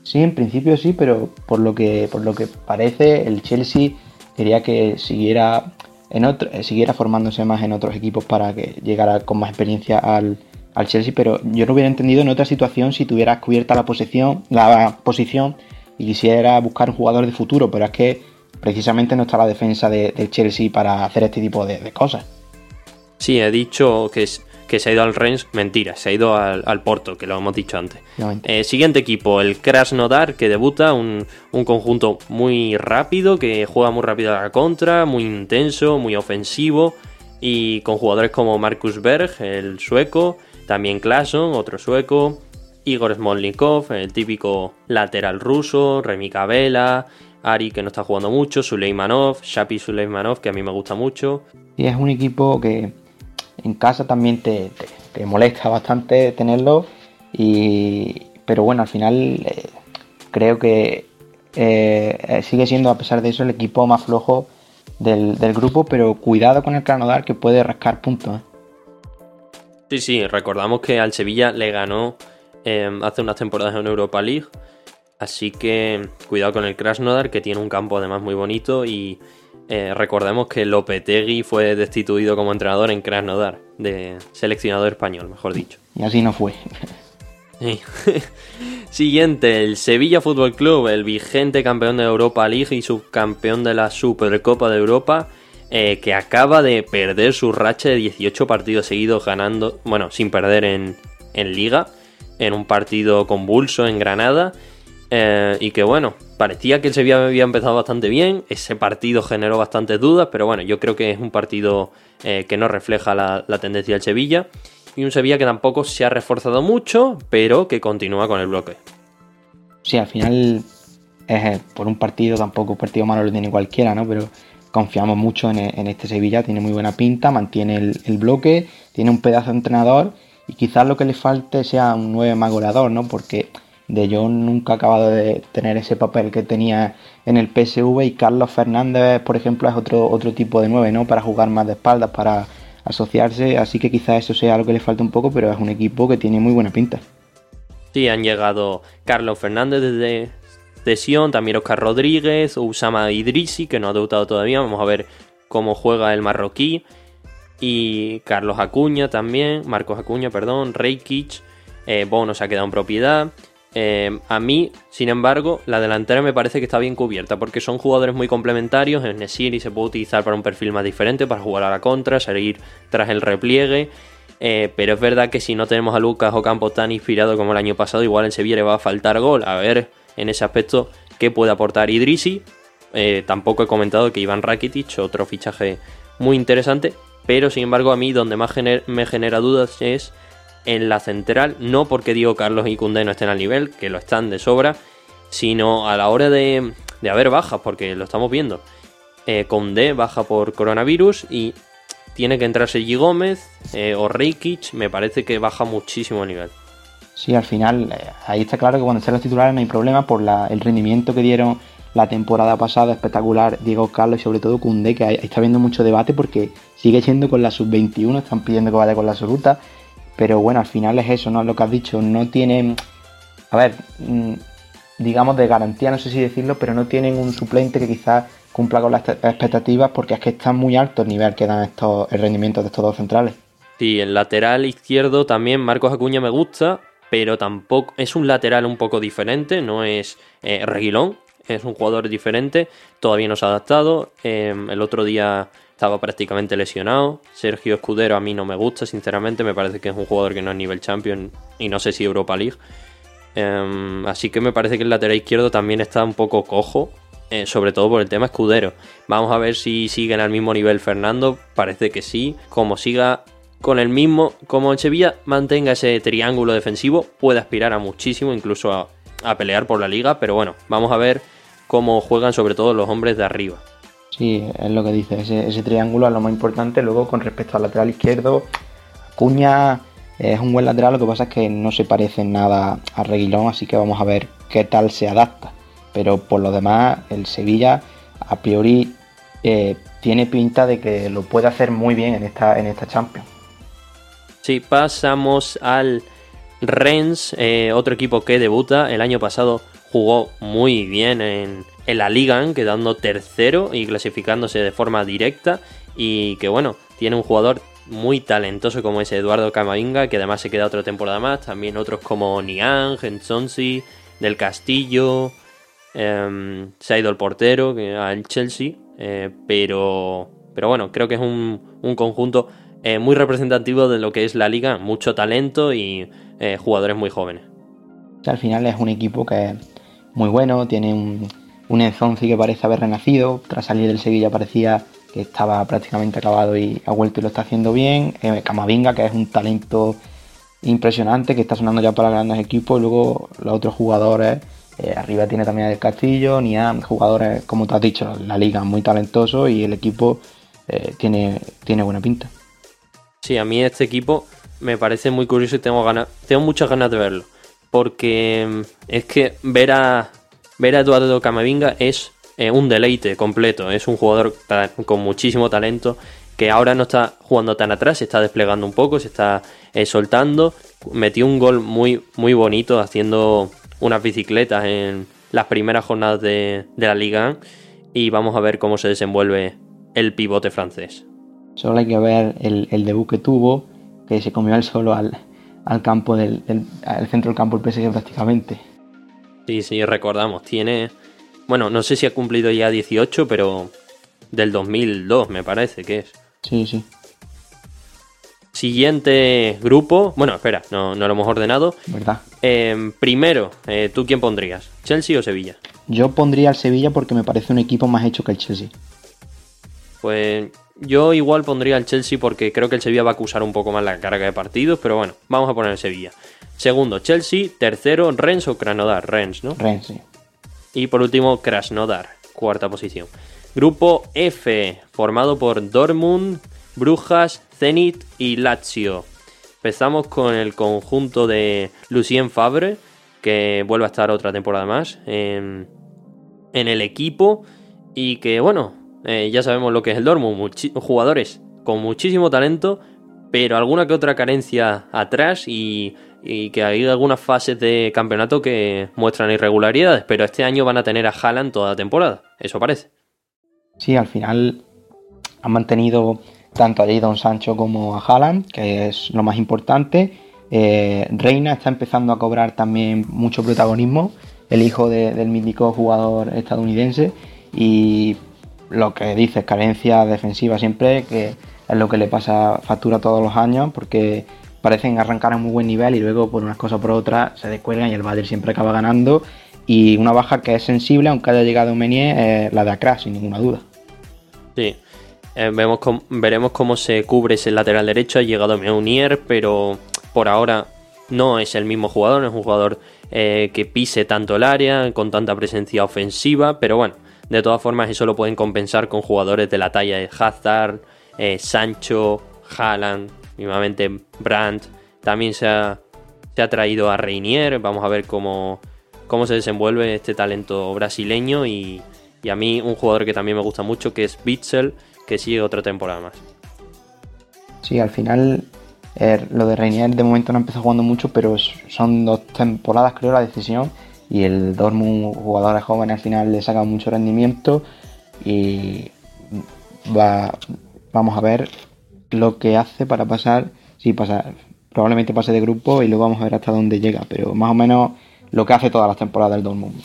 Speaker 2: Sí, en principio sí, pero por lo que, por lo que parece, el Chelsea quería que siguiera, en otro, eh, siguiera formándose más en otros equipos para que llegara con más experiencia al, al Chelsea, pero yo no hubiera entendido en otra situación si tuvieras cubierta la posición, la posición y quisiera buscar un jugador de futuro, pero es que precisamente no está la defensa de, del Chelsea para hacer este tipo de, cosas.
Speaker 1: Sí, he dicho que, que se ha ido al Rennes, mentira, se ha ido al, Porto, que lo hemos dicho antes. Eh, siguiente equipo, el Krasnodar, que debuta, un, un, conjunto muy rápido, que juega muy rápido a la contra, muy intenso, muy ofensivo, y con jugadores como Markus Berg, el sueco, también Klason, otro sueco, Igor Smolnikov, el típico lateral ruso, Remi Vela, Ari que no está jugando mucho, Suleimanov, Shapi Suleimanov que a mí me gusta mucho.
Speaker 2: Y es un equipo que en casa también te, molesta bastante tenerlo, y, pero bueno, al final eh, creo que eh, sigue siendo a pesar de eso el equipo más flojo del, grupo, pero cuidado con el Cranodar que puede rascar puntos. ¿eh?
Speaker 1: Sí, sí, recordamos que al Sevilla le ganó Em, hace unas temporadas en Europa League. Así que cuidado con el Krasnodar, que tiene un campo además muy bonito. Y eh, recordemos que Lopetegui fue destituido como entrenador en Krasnodar, de seleccionador español, mejor dicho.
Speaker 2: Y así no fue.
Speaker 1: Siguiente, el Sevilla Fútbol Club, el vigente campeón de Europa League y subcampeón de la Supercopa de Europa, eh, que acaba de perder su racha de 18 partidos seguidos ganando, bueno, sin perder en, en Liga en un partido convulso en Granada. Eh, y que bueno, parecía que el Sevilla había empezado bastante bien. Ese partido generó bastantes dudas, pero bueno, yo creo que es un partido eh, que no refleja la, tendencia del Sevilla. Y un Sevilla que tampoco se ha reforzado mucho, pero que continúa con el bloque.
Speaker 2: Sí, al final eh, por un partido, tampoco un partido malo lo tiene cualquiera, ¿no? Pero confiamos mucho en, este Sevilla, tiene muy buena pinta, mantiene el, el bloque, tiene un pedazo de entrenador y quizás lo que le falte sea un 9 más goleador, ¿no? Porque De Jong nunca ha acabado de tener ese papel que tenía en el PSV y Carlos Fernández, por ejemplo, es otro, otro tipo de 9, ¿no? Para jugar más de espaldas, para asociarse, así que quizás eso sea lo que le falta un poco, pero es un equipo que tiene muy buena pinta.
Speaker 1: Sí, han llegado Carlos Fernández desde de Sion, también Oscar Rodríguez, Usama Idrisi, que no ha debutado todavía, vamos a ver cómo juega el marroquí y Carlos Acuña también, Marcos Acuña, perdón, Reykich, eh, Bono se ha quedado en propiedad. Eh, a mí, sin embargo, la delantera me parece que está bien cubierta porque son jugadores muy complementarios. En Nesiri se puede utilizar para un perfil más diferente, para jugar a la contra, salir tras el repliegue. Eh, pero es verdad que si no tenemos a Lucas o Campos tan inspirado como el año pasado, igual en Sevilla le va a faltar gol. A ver en ese aspecto qué puede aportar Idrisi. tampoco he comentado que Iván Rakitic, otro fichaje muy interesante, pero sin embargo a mí donde más me genera dudas es en la central, no porque digo Carlos y Cundé no estén al nivel, que lo están de sobra, sino a la hora de, de haber bajas, porque lo estamos viendo. Eh, Cundé baja por coronavirus y tiene que entrar Sergi Gómez eh, o Reikic, me parece que baja muchísimo el nivel.
Speaker 2: Sí, al final, eh, ahí está claro que cuando sean los titulares no hay problema por el rendimiento que dieron la temporada pasada espectacular Diego Carlos y sobre todo Cundé, que está habiendo mucho debate porque sigue siendo con la sub-21, están pidiendo que vaya con la absoluta, pero bueno, al final es eso, ¿no? Lo que has dicho, no tienen, a ver, mm, digamos de garantía, no sé si decirlo, pero no tienen un suplente que quizás cumpla con las expectativas porque es que está muy alto el nivel que dan estos, el rendimiento de estos dos centrales.
Speaker 1: Sí, el lateral izquierdo también, Marcos Acuña me gusta, pero tampoco es un lateral un poco diferente, no es eh, Reguilón, es un jugador diferente, todavía no se ha adaptado. Em, el otro día estaba prácticamente lesionado. Sergio Escudero a mí no me gusta, sinceramente, me parece que es un jugador que no es nivel champion y no sé si Europa League. Em, así que me parece que el lateral izquierdo también está un poco cojo, eh, sobre todo por el tema Escudero. Vamos a ver si siguen al mismo nivel Fernando, parece que sí. Como siga con el mismo, como en Sevilla mantenga ese triángulo defensivo, puede aspirar a muchísimo, incluso a, a pelear por la liga, pero bueno, vamos a ver cómo juegan sobre todo los hombres de arriba.
Speaker 2: Sí, es lo que dice, ese, triángulo es lo más importante. Luego, con respecto al lateral izquierdo, Cuña es un buen lateral, lo que pasa es que no se parece nada a Reguilón, así que vamos a ver qué tal se adapta. Pero por lo demás, el Sevilla a priori eh, tiene pinta de que lo puede hacer muy bien en esta, en esta Champions.
Speaker 1: Sí, pasamos al Rennes, eh, otro equipo que debuta. El año pasado jugó muy bien en, la liga, quedando tercero y clasificándose de forma directa. Y que bueno, tiene un jugador muy talentoso como es Eduardo Camavinga, que además se queda otra temporada más. También otros como Niang, Gensonsi, Del Castillo. Em, se ha ido el portero al Chelsea. Eh, pero, pero bueno, creo que es un, conjunto eh, muy representativo de lo que es la liga. Mucho talento y eh, jugadores muy jóvenes.
Speaker 2: Al final es un equipo que es muy bueno, tiene un, un Enzonzi que parece haber renacido. Tras salir del Sevilla parecía que estaba prácticamente acabado y ha vuelto y lo está haciendo bien. Eh, Camavinga, que es un talento impresionante, que está sonando ya para grandes equipos. Luego los otros jugadores, eh, arriba tiene también el Castillo, Niam, jugadores, como te has dicho, la liga muy talentoso y el equipo eh, tiene, tiene buena pinta.
Speaker 1: Sí, a mí este equipo me parece muy curioso y tengo, ganas, tengo muchas ganas de verlo. Porque mm, es que ver a, ver a Eduardo Camavinga es eh, un deleite completo. Es un jugador con muchísimo talento que ahora no está jugando tan atrás, se está desplegando un poco, se está eh, soltando. Metió un gol muy, muy bonito haciendo unas bicicletas en las primeras jornadas de, la Liga y vamos a ver cómo se desenvuelve el pivote francés.
Speaker 2: Solo hay que ver el, debut que tuvo, que se comió él solo al, campo del, al centro del campo el PSG prácticamente.
Speaker 1: Sí, sí, recordamos, tiene bueno, no sé si ha cumplido ya 18, pero del 2002 me parece que es.
Speaker 2: Sí, sí.
Speaker 1: Siguiente grupo. Bueno, espera, no, lo hemos ordenado.
Speaker 2: ¿Verdad?
Speaker 1: Em, primero, eh, ¿tú quién pondrías? ¿Chelsea o Sevilla?
Speaker 2: Yo pondría al Sevilla porque me parece un equipo más hecho que el Chelsea.
Speaker 1: Pues yo igual pondría al Chelsea porque creo que el Sevilla va a acusar un poco más la carga de partidos, pero bueno, vamos a poner el Sevilla. Segundo, Chelsea. Tercero, Rennes o Cranodar. Rennes, ¿no?
Speaker 2: Rennes, sí.
Speaker 1: Y por último, Krasnodar, cuarta posición. Grupo F, formado por Dortmund, Brujas, Zenit y Lazio. Empezamos con el conjunto de Lucien Fabre, que vuelve a estar otra temporada más en, el equipo. Y que, bueno, eh, ya sabemos lo que es el Dortmund. jugadores con muchísimo talento, pero alguna que otra carencia atrás y y que hay algunas fases de campeonato que muestran irregularidades, pero este año van a tener a Haaland toda la temporada, eso parece.
Speaker 2: Sí, al final han mantenido tanto a Jadon Sancho como a Haaland, que es lo más importante. Eh, Reina está empezando a cobrar también mucho protagonismo, el hijo del mítico jugador estadounidense, y lo que dice, carencia defensiva siempre, que es lo que le pasa factura todos los años, porque parecen arrancar a muy buen nivel y luego por unas cosas por otras se descuelgan y el Bayern siempre acaba ganando. Y una baja que es sensible, aunque haya llegado Menier, es la de Akra, sin ninguna duda.
Speaker 1: Sí, eh, vemos veremos cómo se cubre ese lateral derecho. Ha llegado Meunier, pero por ahora no es el mismo jugador, no es un jugador eh, que pise tanto el área, con tanta presencia ofensiva, pero bueno, de todas formas eso lo pueden compensar con jugadores de la talla de Hazard, eh, Sancho, Haaland, mismamente Brandt también se ha, traído a Reinier. Vamos a ver cómo, cómo se desenvuelve este talento brasileño. Y, a mí un jugador que también me gusta mucho, que es Bitzel, que sigue otra temporada más.
Speaker 2: Sí, al final eh, lo de Reinier de momento no empezó jugando mucho, pero son dos temporadas creo la decisión. Y el Dortmund, jugadores jóvenes, al final le saca mucho rendimiento. Y va, vamos a ver lo que hace para pasar, sí, pasar, probablemente pase de grupo y luego vamos a ver hasta dónde llega, pero más o menos lo que hace todas las temporadas del Dortmund.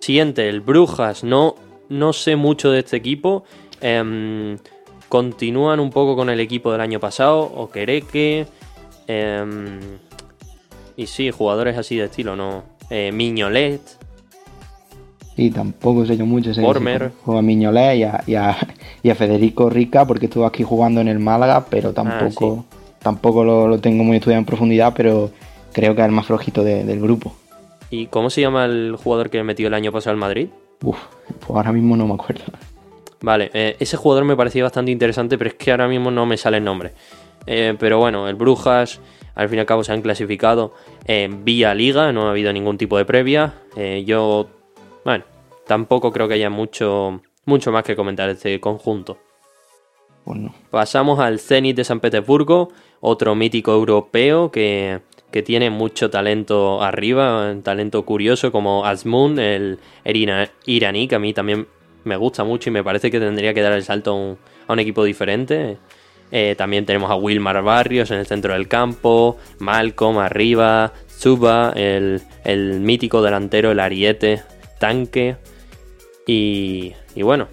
Speaker 1: Siguiente, el Brujas. No, no sé mucho de este equipo. Em, continúan un poco con el equipo del año pasado, o Eh, y sí, jugadores así de estilo, ¿no? Eh, Miñolet.
Speaker 2: Y tampoco sé yo mucho. Sé Juega a Miñolet y a, y a Federico Rica porque estuvo aquí jugando en el Málaga, pero ah, tampoco, tampoco lo, tengo muy estudiado en profundidad, pero creo que es el más flojito del grupo.
Speaker 1: ¿Y cómo se llama el jugador que metió el año pasado al Madrid?
Speaker 2: Uf, pues ahora mismo no me acuerdo.
Speaker 1: Vale, eh, ese jugador me parecía bastante interesante, pero es que ahora mismo no me sale el nombre. Eh, pero bueno, el Brujas, al fin y al cabo se han clasificado vía liga, no ha habido ningún tipo de previa. Eh, yo, bueno, tampoco creo que haya mucho mucho más que comentar este conjunto.
Speaker 2: Bueno.
Speaker 1: Pasamos al Zenit de San Petersburgo, otro mítico europeo que, tiene mucho talento arriba, talento curioso como Azmoun, el, iraní, que a mí también me gusta mucho y me parece que tendría que dar el salto a un, equipo diferente. Eh, también tenemos a Wilmar Barrios en el centro del campo, Malcolm arriba, Zuba, el, el mítico delantero, el ariete, tanque. Y, y bueno.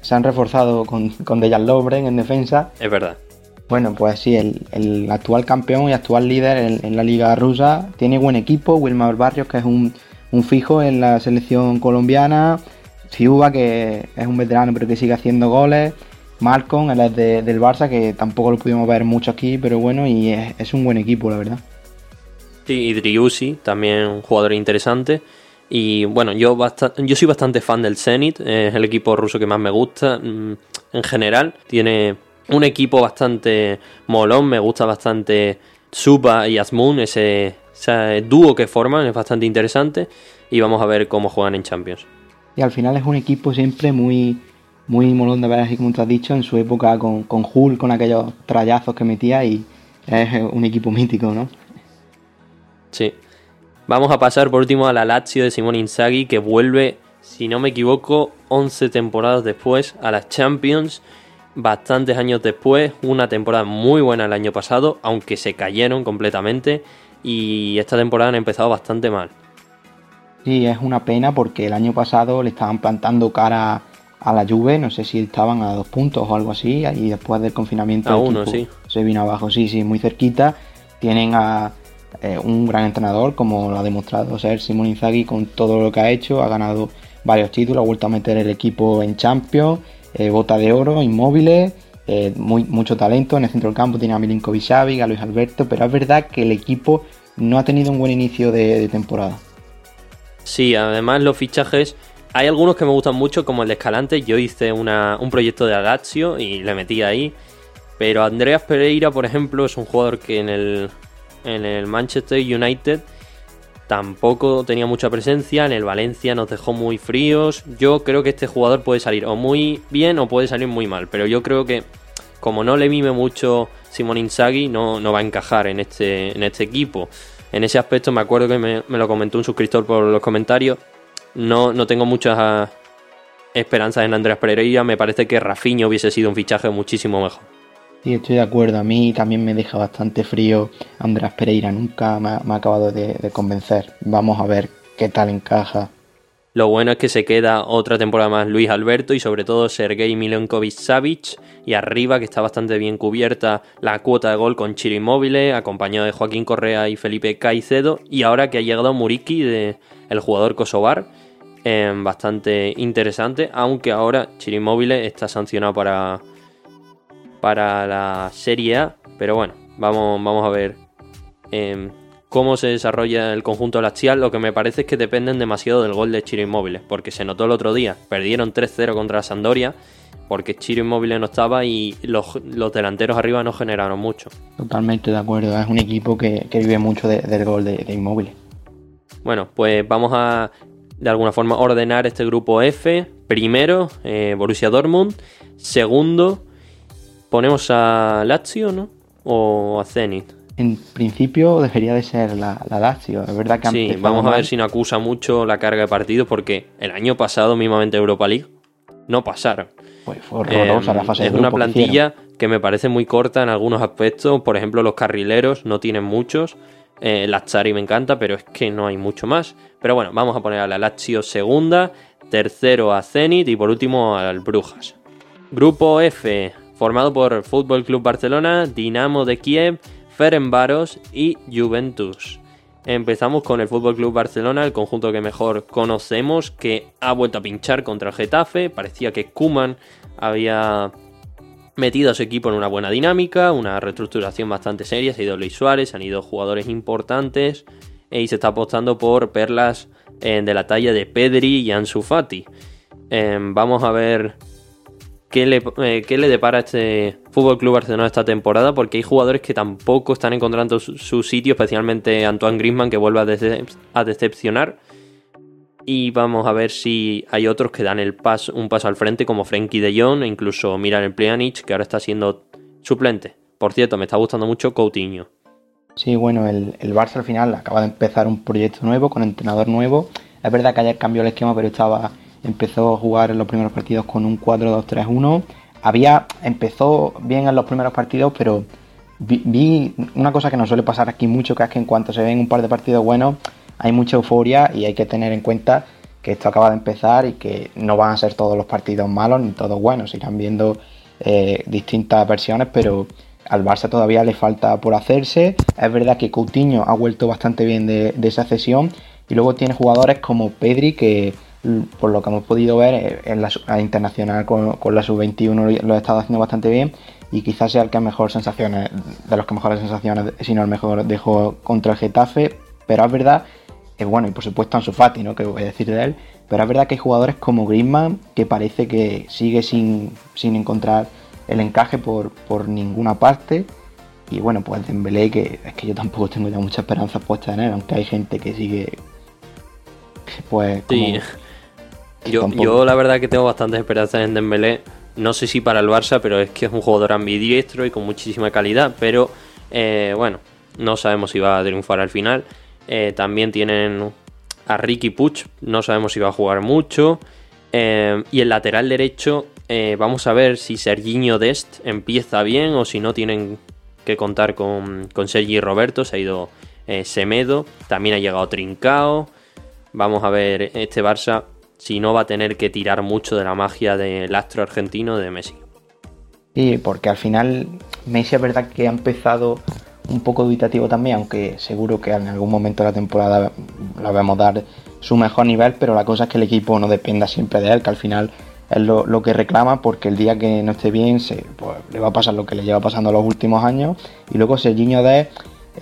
Speaker 2: se han reforzado con, con Dejan Lobren en defensa.
Speaker 1: Es verdad.
Speaker 2: Bueno, pues sí, el, actual campeón y actual líder en, la liga rusa tiene buen equipo. Wilmar Barrios, que es un, fijo en la selección colombiana. Ciuba, que es un veterano pero que sigue haciendo goles. Malcolm, el es del Barça, que tampoco lo pudimos ver mucho aquí, pero bueno, y es, un buen equipo, la verdad.
Speaker 1: Sí, y Driussi, también un jugador interesante. Y bueno, yo, yo soy bastante fan del Zenit, es el equipo ruso que más me gusta mm, en general. Tiene un equipo bastante molón, me gusta bastante Supa y Asmun, ese, dúo que forman es bastante interesante y vamos a ver cómo juegan en Champions.
Speaker 2: Y al final es un equipo siempre muy, muy molón de ver, así como te has dicho, en su época con, con Hull, con aquellos trayazos que metía y es un equipo mítico, ¿no?
Speaker 1: Sí. Vamos a pasar por último a la Lazio de Simone Inzaghi que vuelve, si no me equivoco, 11 temporadas después a las Champions bastantes años después, una temporada muy buena el año pasado, aunque se cayeron completamente y esta temporada han empezado bastante mal.
Speaker 2: Sí, es una pena porque el año pasado le estaban plantando cara a la Juve, no sé si estaban a dos puntos o algo así, y después del confinamiento
Speaker 1: a uno, sí.
Speaker 2: se vino abajo, sí, sí, muy cerquita. Tienen a eh, un gran entrenador, como lo ha demostrado ser Simón Inzaghi con todo lo que ha hecho, ha ganado varios títulos, ha vuelto a meter el equipo en Champions eh, bota de oro, inmóviles, eh, muy, mucho talento. En el centro del campo tiene a Milinkovic Xavi, a Luis Alberto, pero es verdad que el equipo no ha tenido un buen inicio de, temporada.
Speaker 1: Sí, además los fichajes, hay algunos que me gustan mucho, como el de Escalante. Yo hice un proyecto de Agazio y le metí ahí. Pero Andreas Pereira, por ejemplo, es un jugador que en el, en el Manchester United tampoco tenía mucha presencia. En el Valencia nos dejó muy fríos. Yo creo que este jugador puede salir o muy bien o puede salir muy mal. Pero yo creo que como no le mime mucho Simon Inzaghi, no, no va a encajar en este, en este equipo. En ese aspecto me acuerdo que me, lo comentó un suscriptor por los comentarios. No, no tengo muchas esperanzas en Andrés Pereira. Me parece que Rafinha hubiese sido un fichaje muchísimo mejor.
Speaker 2: Sí, estoy de acuerdo. A mí también me deja bastante frío Andrés Pereira. Nunca me ha, acabado de, convencer. Vamos a ver qué tal encaja.
Speaker 1: Lo bueno es que se queda otra temporada más Luis Alberto y sobre todo Sergei Milenkovic Savic. Y arriba, que está bastante bien cubierta la cuota de gol con Chiro Immobile, acompañado de Joaquín Correa y Felipe Caicedo. Y ahora que ha llegado Muriki, de, el jugador kosovar, eh, bastante interesante. Aunque ahora Chiro está sancionado para para la Serie A. Pero bueno, vamos, vamos a ver em, cómo se desarrolla el conjunto lacial. Lo que me parece es que dependen demasiado del gol de Chiro Inmóvil, porque se notó el otro día. Perdieron 3-0 contra Sandoria, porque Chiro Inmóvil no estaba y los, delanteros arriba no generaron mucho.
Speaker 2: Totalmente de acuerdo, es un equipo que, vive mucho del gol de, Inmóvil.
Speaker 1: Bueno, pues vamos a de alguna forma ordenar este grupo F. Primero, eh, Borussia Dortmund. Segundo, ponemos a Lazio, ¿no? O a Zenit.
Speaker 2: En principio debería de ser la, Lazio, es verdad que
Speaker 1: Sí, vamos a ver si no acusa mucho la carga de partidos porque el año pasado mismamente Europa League no pasaron.
Speaker 2: Pues fue horrorosa la fase
Speaker 1: Es una plantilla que, me parece muy corta en algunos aspectos, por ejemplo los carrileros no tienen muchos, eh, Lazari me encanta, pero es que no hay mucho más. Pero bueno, vamos a poner a la Lazio segunda, tercero a Zenit y por último al Brujas. Grupo F, formado por Fútbol Club Barcelona, Dinamo de Kiev, Ferencváros y Juventus. Empezamos con el Fútbol Club Barcelona, el conjunto que mejor conocemos, que ha vuelto a pinchar contra el Getafe. Parecía que Kuman había metido a su equipo en una buena dinámica, una reestructuración bastante seria. Se ha ido Luis Suárez, han ido jugadores importantes y se está apostando por perlas eh, de la talla de Pedri y Ansu Fati. Em, vamos a ver qué le, eh, le depara a este Fútbol Club Barcelona esta temporada, porque hay jugadores que tampoco están encontrando su, sitio, especialmente Antoine Griezmann, que vuelve a, decepcionar. Y vamos a ver si hay otros que dan el paso, un paso al frente, como Frenkie de Jong e incluso Miran Pjanic, que ahora está siendo suplente. Por cierto, me está gustando mucho Coutinho.
Speaker 2: Sí, bueno, el, el Barça al final acaba de empezar un proyecto nuevo, con entrenador nuevo. Es verdad que ayer cambió el esquema, pero estaba empezó a jugar en los primeros partidos con un 4-2-3-1. había empezó bien en los primeros partidos, pero vi, una cosa que nos suele pasar aquí mucho, que es que en cuanto se ven un par de partidos buenos, hay mucha euforia y hay que tener en cuenta que esto acaba de empezar y que no van a ser todos los partidos malos ni todos buenos, irán viendo eh, distintas versiones, pero al Barça todavía le falta por hacerse. Es verdad que Coutinho ha vuelto bastante bien de, esa cesión y luego tiene jugadores como Pedri que por lo que hemos podido ver eh, en la, internacional con, la sub-21 lo ha estado haciendo bastante bien y quizás sea el que mejor sensaciones, de los que mejores sensaciones, si no el mejor dejó contra el Getafe, pero es verdad que bueno, y por supuesto Ansu Fati, ¿no? que voy a decir de él, pero es verdad que hay jugadores como Griezmann que parece que sigue sin, sin encontrar el encaje por, por ninguna parte. Y bueno, pues Dembélé, que es que yo tampoco tengo ya mucha esperanza puesta en él, aunque hay gente que sigue. Pues.
Speaker 1: sí. Yo, yo, la verdad que tengo bastantes esperanzas en Dembélé. No sé si para el Barça, pero es que es un jugador ambidiestro y con muchísima calidad. Pero eh, bueno, no sabemos si va a triunfar al final. Eh, también tienen a Ricky Puch, no sabemos si va a jugar mucho. Eh, y el lateral derecho vamos a ver si Serginho Dest empieza bien o si no tienen que contar con, con Sergi Roberto. Se ha ido Semedo, también ha llegado Trincao. Vamos a ver este Barça si no va a tener que tirar mucho de la magia del astro argentino de Messi.
Speaker 2: Sí, porque al final Messi es verdad que ha empezado un poco dubitativo también, aunque seguro que en algún momento de la temporada la vemos dar su mejor nivel, pero la cosa es que el equipo no dependa siempre de él, que al final es lo, que reclama porque el día que no esté bien se, pues, le va a pasar lo que le lleva pasando los últimos años. Y luego Serginho de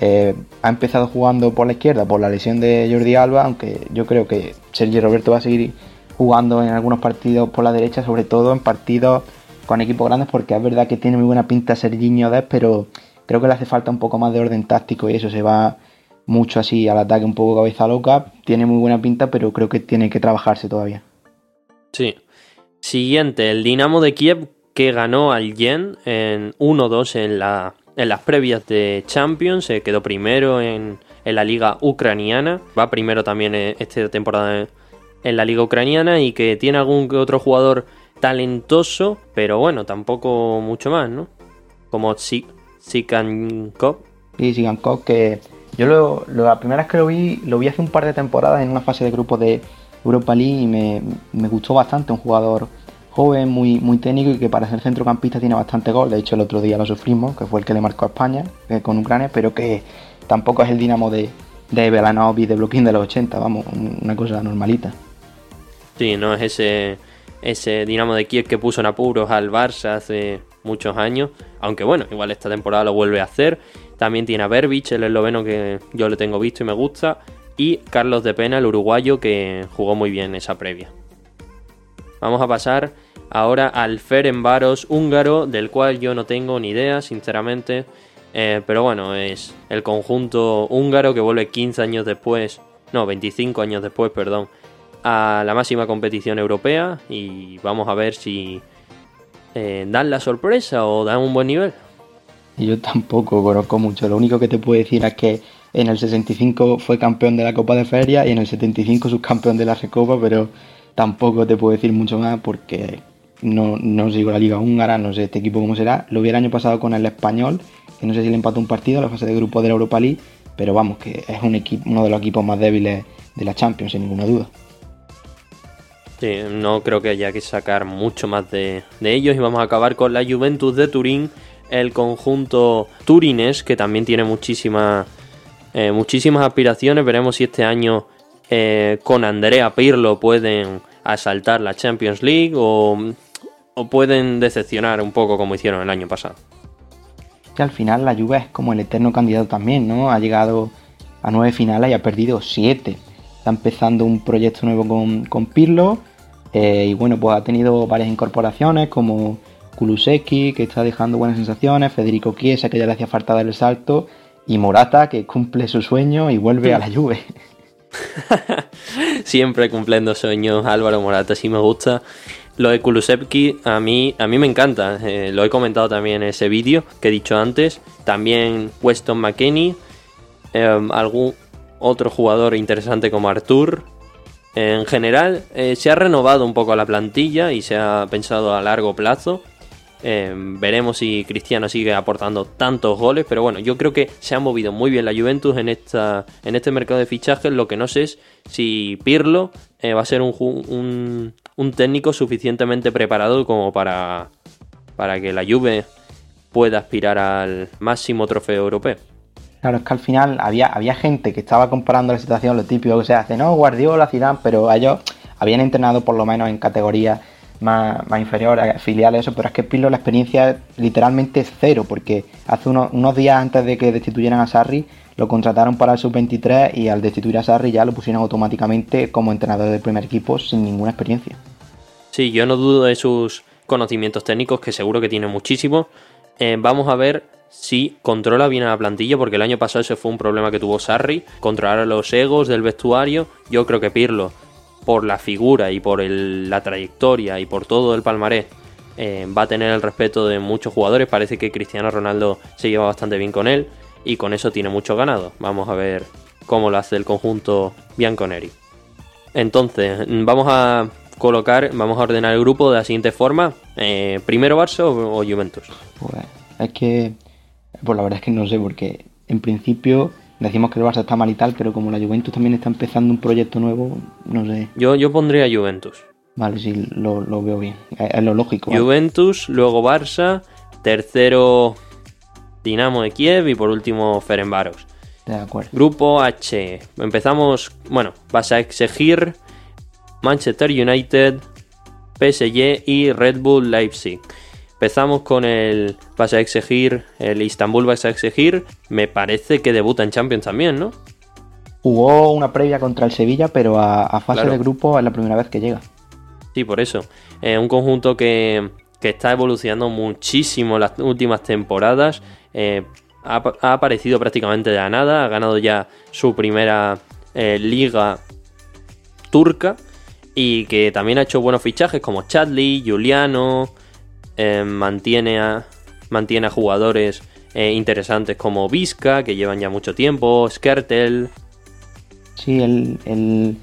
Speaker 2: eh, ha empezado jugando por la izquierda por la lesión de Jordi Alba, aunque yo creo que Sergio Roberto va a seguir jugando en algunos partidos por la derecha, sobre todo en partidos con equipos grandes, porque es verdad que tiene muy buena pinta Serginho Dez, pero creo que le hace falta un poco más de orden táctico y eso se va mucho así al ataque, un poco cabeza loca. Tiene muy buena pinta, pero creo que tiene que trabajarse todavía.
Speaker 1: Sí, Siguiente, el Dinamo de Kiev que ganó al Yen en 1-2 en, la, en las previas de Champions, se quedó primero en, la liga ucraniana, va primero también e, esta temporada en, la liga ucraniana y que tiene algún otro jugador talentoso, pero bueno, tampoco mucho más, ¿no? Como Sikankov.
Speaker 2: Sí, Sikankov, que yo lo, la primera vez que lo vi, lo vi hace un par de temporadas en una fase de grupo de Europa League y me, me gustó bastante, un jugador joven, muy, muy técnico y que para ser centrocampista tiene bastante gol. De hecho, el otro día lo sufrimos, que fue el que le marcó a España eh, con Ucrania, pero que tampoco es el dinamo de, de Belanov y de Bloquín de los 80, vamos, una cosa normalita.
Speaker 1: Sí, no es ese, ese Dinamo de Kiev que puso en apuros al Barça hace muchos años, aunque bueno, igual esta temporada lo vuelve a hacer. También tiene a Berbich, el esloveno que yo le tengo visto y me gusta y Carlos de Pena, el uruguayo, que jugó muy bien esa previa. Vamos a pasar ahora al Ferenbaros húngaro, del cual yo no tengo ni idea, sinceramente. Eh, pero bueno, es el conjunto húngaro que vuelve 15 años después, no, 25 años después, perdón, a la máxima competición europea. Y vamos a ver si eh, dan la sorpresa o dan un buen nivel.
Speaker 2: Yo tampoco conozco mucho, lo único que te puedo decir es que en el 65 fue campeón de la Copa de Feria y en el 75 subcampeón de la Recopa, pero tampoco te puedo decir mucho más porque no, no sigo la Liga Húngara, no sé este equipo cómo será. Lo vi el año pasado con el Español, que no sé si le empató un partido en la fase de grupo de la Europa League, pero vamos, que es un equipo, uno de los equipos más débiles de la Champions, sin ninguna duda.
Speaker 1: Sí, no creo que haya que sacar mucho más de, de ellos y vamos a acabar con la Juventus de Turín, el conjunto turinés que también tiene muchísima eh, muchísimas aspiraciones. Veremos si este año eh, con Andrea Pirlo pueden asaltar la Champions League o, pueden decepcionar un poco como hicieron el año pasado.
Speaker 2: Que al final la Juve es como el eterno candidato también, ¿no? Ha llegado a nueve finales y ha perdido siete. Está empezando un proyecto nuevo con, Pirlo eh, y bueno, pues ha tenido varias incorporaciones como Kuluseki, que está dejando buenas sensaciones, Federico Chiesa, que ya le hacía falta dar el salto, y Morata que cumple su sueño y vuelve a la Juve.
Speaker 1: Siempre cumpliendo sueños Álvaro Morata, sí me gusta. Lo de Kulusevski a mí, a mí me encanta, eh, lo he comentado también en ese vídeo que he dicho antes. También Weston McKenney, em, algún otro jugador interesante como Artur. En general, eh, se ha renovado un poco la plantilla y se ha pensado a largo plazo. Eh, veremos si Cristiano sigue aportando tantos goles, pero bueno, yo creo que se ha movido muy bien la Juventus en, esta, en este mercado de fichajes. Lo que no sé es si Pirlo eh, va a ser un, un, técnico suficientemente preparado como para, para que la Juve pueda aspirar al máximo trofeo europeo.
Speaker 2: Claro, es que al final había, había gente que estaba comparando la situación, lo típico que se hace, no, Guardiola, Zidane, pero ellos habían entrenado por lo menos en categorías más, más inferiores, filiales, eso, pero es que Pirlo la experiencia literalmente es cero, porque hace unos, días antes de que destituyeran a Sarri, lo contrataron para el sub-23 y al destituir a Sarri ya lo pusieron automáticamente como entrenador del primer equipo sin ninguna experiencia.
Speaker 1: Sí, yo no dudo de sus conocimientos técnicos, que seguro que tiene muchísimo. Eh, vamos a ver si controla bien a la plantilla, porque el año pasado ese fue un problema que tuvo Sarri, controlar a los egos del vestuario. Yo creo que Pirlo, por la figura y por la trayectoria y por todo el palmarés, eh, va a tener el respeto de muchos jugadores. Parece que Cristiano Ronaldo se lleva bastante bien con él y con eso tiene mucho ganado. Vamos a ver cómo lo hace el conjunto Bianconeri. Entonces, vamos a colocar, vamos a ordenar el grupo de la siguiente forma. Eh, ¿Primero Barça o, Juventus?
Speaker 2: Pues es que pues la verdad es que no sé, porque en principio decimos que el Barça está mal y tal, pero como la Juventus también está empezando un proyecto nuevo, no sé.
Speaker 1: Yo, yo pondría Juventus.
Speaker 2: Vale, sí, lo, veo bien. Es, lo lógico.
Speaker 1: Juventus, luego Barça, tercero Dinamo de Kiev y por último Ferenbaros.
Speaker 2: De acuerdo.
Speaker 1: Grupo H. Empezamos, bueno, vas a exigir Manchester United, PSG y Red Bull Leipzig. Empezamos con el vas a exigir, el Istanbul vas a exigir. Me parece que debuta en Champions también, ¿no?
Speaker 2: Jugó una previa contra el Sevilla, pero a, fase de grupo es la primera vez que llega.
Speaker 1: Sí, por eso. un conjunto que, está evolucionando muchísimo las últimas temporadas. Eh, ha, aparecido prácticamente de la nada. Ha ganado ya su primera eh, liga turca. Y que también ha hecho buenos fichajes como Chadley, Juliano, eh, mantiene, a, mantiene a jugadores eh, interesantes como Vizca, que llevan ya mucho tiempo, Skertel.
Speaker 2: Sí, el, el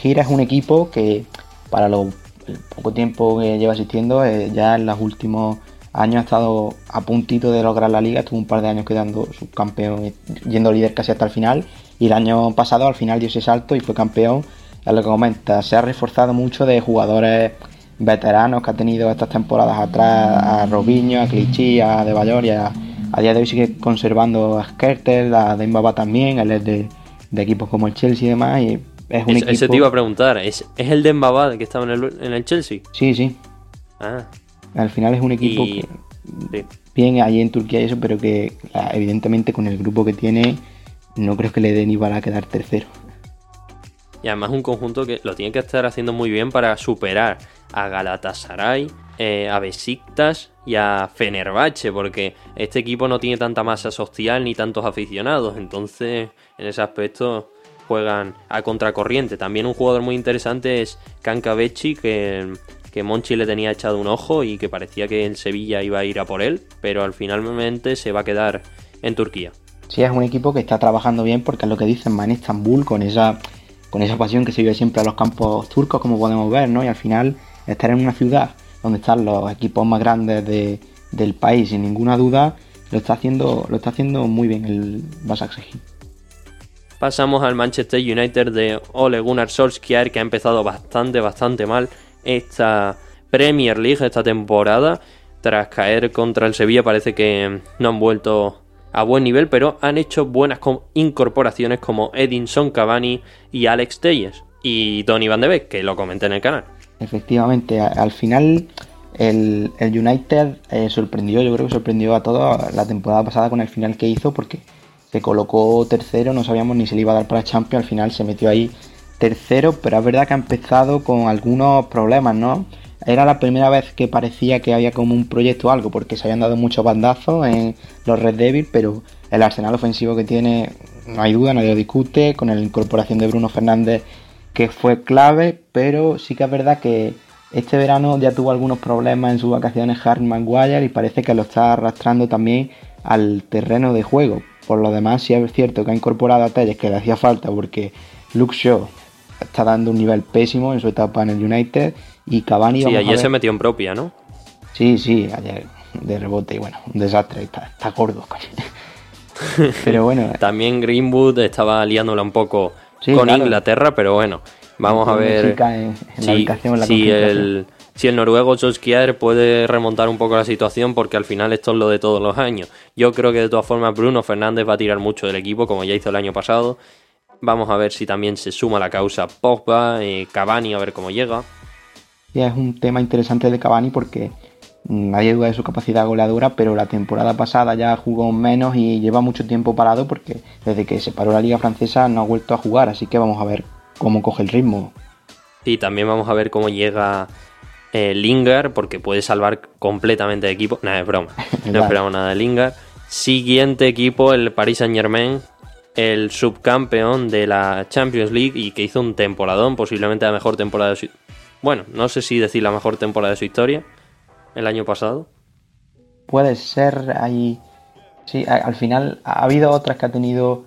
Speaker 2: Gira es un equipo que para lo el poco tiempo que lleva asistiendo, eh, ya en los últimos años ha estado a puntito de lograr la liga, estuvo un par de años quedando subcampeón, yendo líder casi hasta el final, y el año pasado al final dio ese salto y fue campeón. Es lo que comenta, se ha reforzado mucho de jugadores veteranos que ha tenido estas temporadas atrás, a Robinho, a Clichy, a De Bayor y a, día de hoy sigue conservando a Skertel, a Dembaba también, él es de, equipos como el Chelsea y demás, y es un equipo...
Speaker 1: Ese te iba a preguntar, ¿es, ¿es el Dembaba que estaba en el, en el Chelsea?
Speaker 2: Sí, sí.
Speaker 1: Ah.
Speaker 2: Al final es un equipo que... Bien ahí en Turquía y eso, pero que evidentemente con el grupo que tiene no creo que le den igual a quedar tercero.
Speaker 1: Y además un conjunto que lo tiene que estar haciendo muy bien para superar a Galatasaray, eh, a Besiktas y a Fenerbahce, porque este equipo no tiene tanta masa social ni tantos aficionados, entonces en ese aspecto juegan a contracorriente. También un jugador muy interesante es Kankabechi, que, que Monchi le tenía echado un ojo y que parecía que en Sevilla iba a ir a por él, pero al finalmente se va a quedar en Turquía.
Speaker 2: Sí, es un equipo que está trabajando bien porque es lo que dicen, en Estambul con esa, con esa pasión que se vive siempre a los campos turcos, como podemos ver, ¿no? Y al final estar en una ciudad donde están los equipos más grandes del país, sin ninguna duda, lo está haciendo, lo está haciendo muy bien el Basaksehir.
Speaker 1: Pasamos al Manchester United de Ole Gunnar Solskjaer, que ha empezado bastante, bastante mal esta Premier League esta temporada. Tras caer contra el Sevilla, parece que no han vuelto a buen nivel, pero han hecho buenas incorporaciones como Edinson Cavani y Alex Telles y Donny Van de Beek, que lo comenté en el canal.
Speaker 2: Efectivamente, al final el, United eh, sorprendió, yo creo que sorprendió a todos la temporada pasada con el final que hizo porque se colocó tercero, no sabíamos ni si le iba a dar para Champions, al final se metió ahí tercero, pero es verdad que ha empezado con algunos problemas, ¿no? Era la primera vez que parecía que había como un proyecto o algo, porque se habían dado muchos bandazos en los Red Devils, pero el arsenal ofensivo que tiene, no hay duda, nadie lo discute, con la incorporación de Bruno Fernández que fue clave, pero sí que es verdad que este verano ya tuvo algunos problemas en sus vacaciones Harry Maguire y parece que lo está arrastrando también al terreno de juego. Por lo demás, sí es cierto que ha incorporado a Telles que le hacía falta porque Luke Shaw está dando un nivel pésimo en su etapa en el United y Cavani...
Speaker 1: Sí, ayer se metió en propia, ¿no?
Speaker 2: Sí, sí, ayer de rebote y bueno, un desastre, está, está gordo,
Speaker 1: Pero bueno. También Greenwood estaba liándola un poco con Inglaterra, pero bueno, vamos a ver si, el, si el noruego Solskjaer puede remontar un poco la situación, porque al final esto es lo de todos los años. Yo creo que de todas formas Bruno Fernández va a tirar mucho del equipo, como ya hizo el año pasado. Vamos a ver si también se suma la causa Pogba, y Cavani, a ver cómo llega.
Speaker 2: Ya es un tema interesante de Cavani porque nadie duda de su capacidad goleadora, pero la temporada pasada ya jugó menos y lleva mucho tiempo parado porque desde que se paró la liga francesa no ha vuelto a jugar, así que vamos a ver cómo coge el ritmo.
Speaker 1: Y también vamos a ver cómo llega eh, Lingard, porque puede salvar completamente de equipo. Nada, es broma, no esperamos nada de Lingard. Siguiente equipo, el Paris Saint Germain, el subcampeón de la Champions League y que hizo un temporadón, posiblemente la mejor temporada de su... Bueno, no sé si decir la mejor temporada de su historia el año pasado?
Speaker 2: Puede ser, ahí. Sí, al final ha habido otras que ha tenido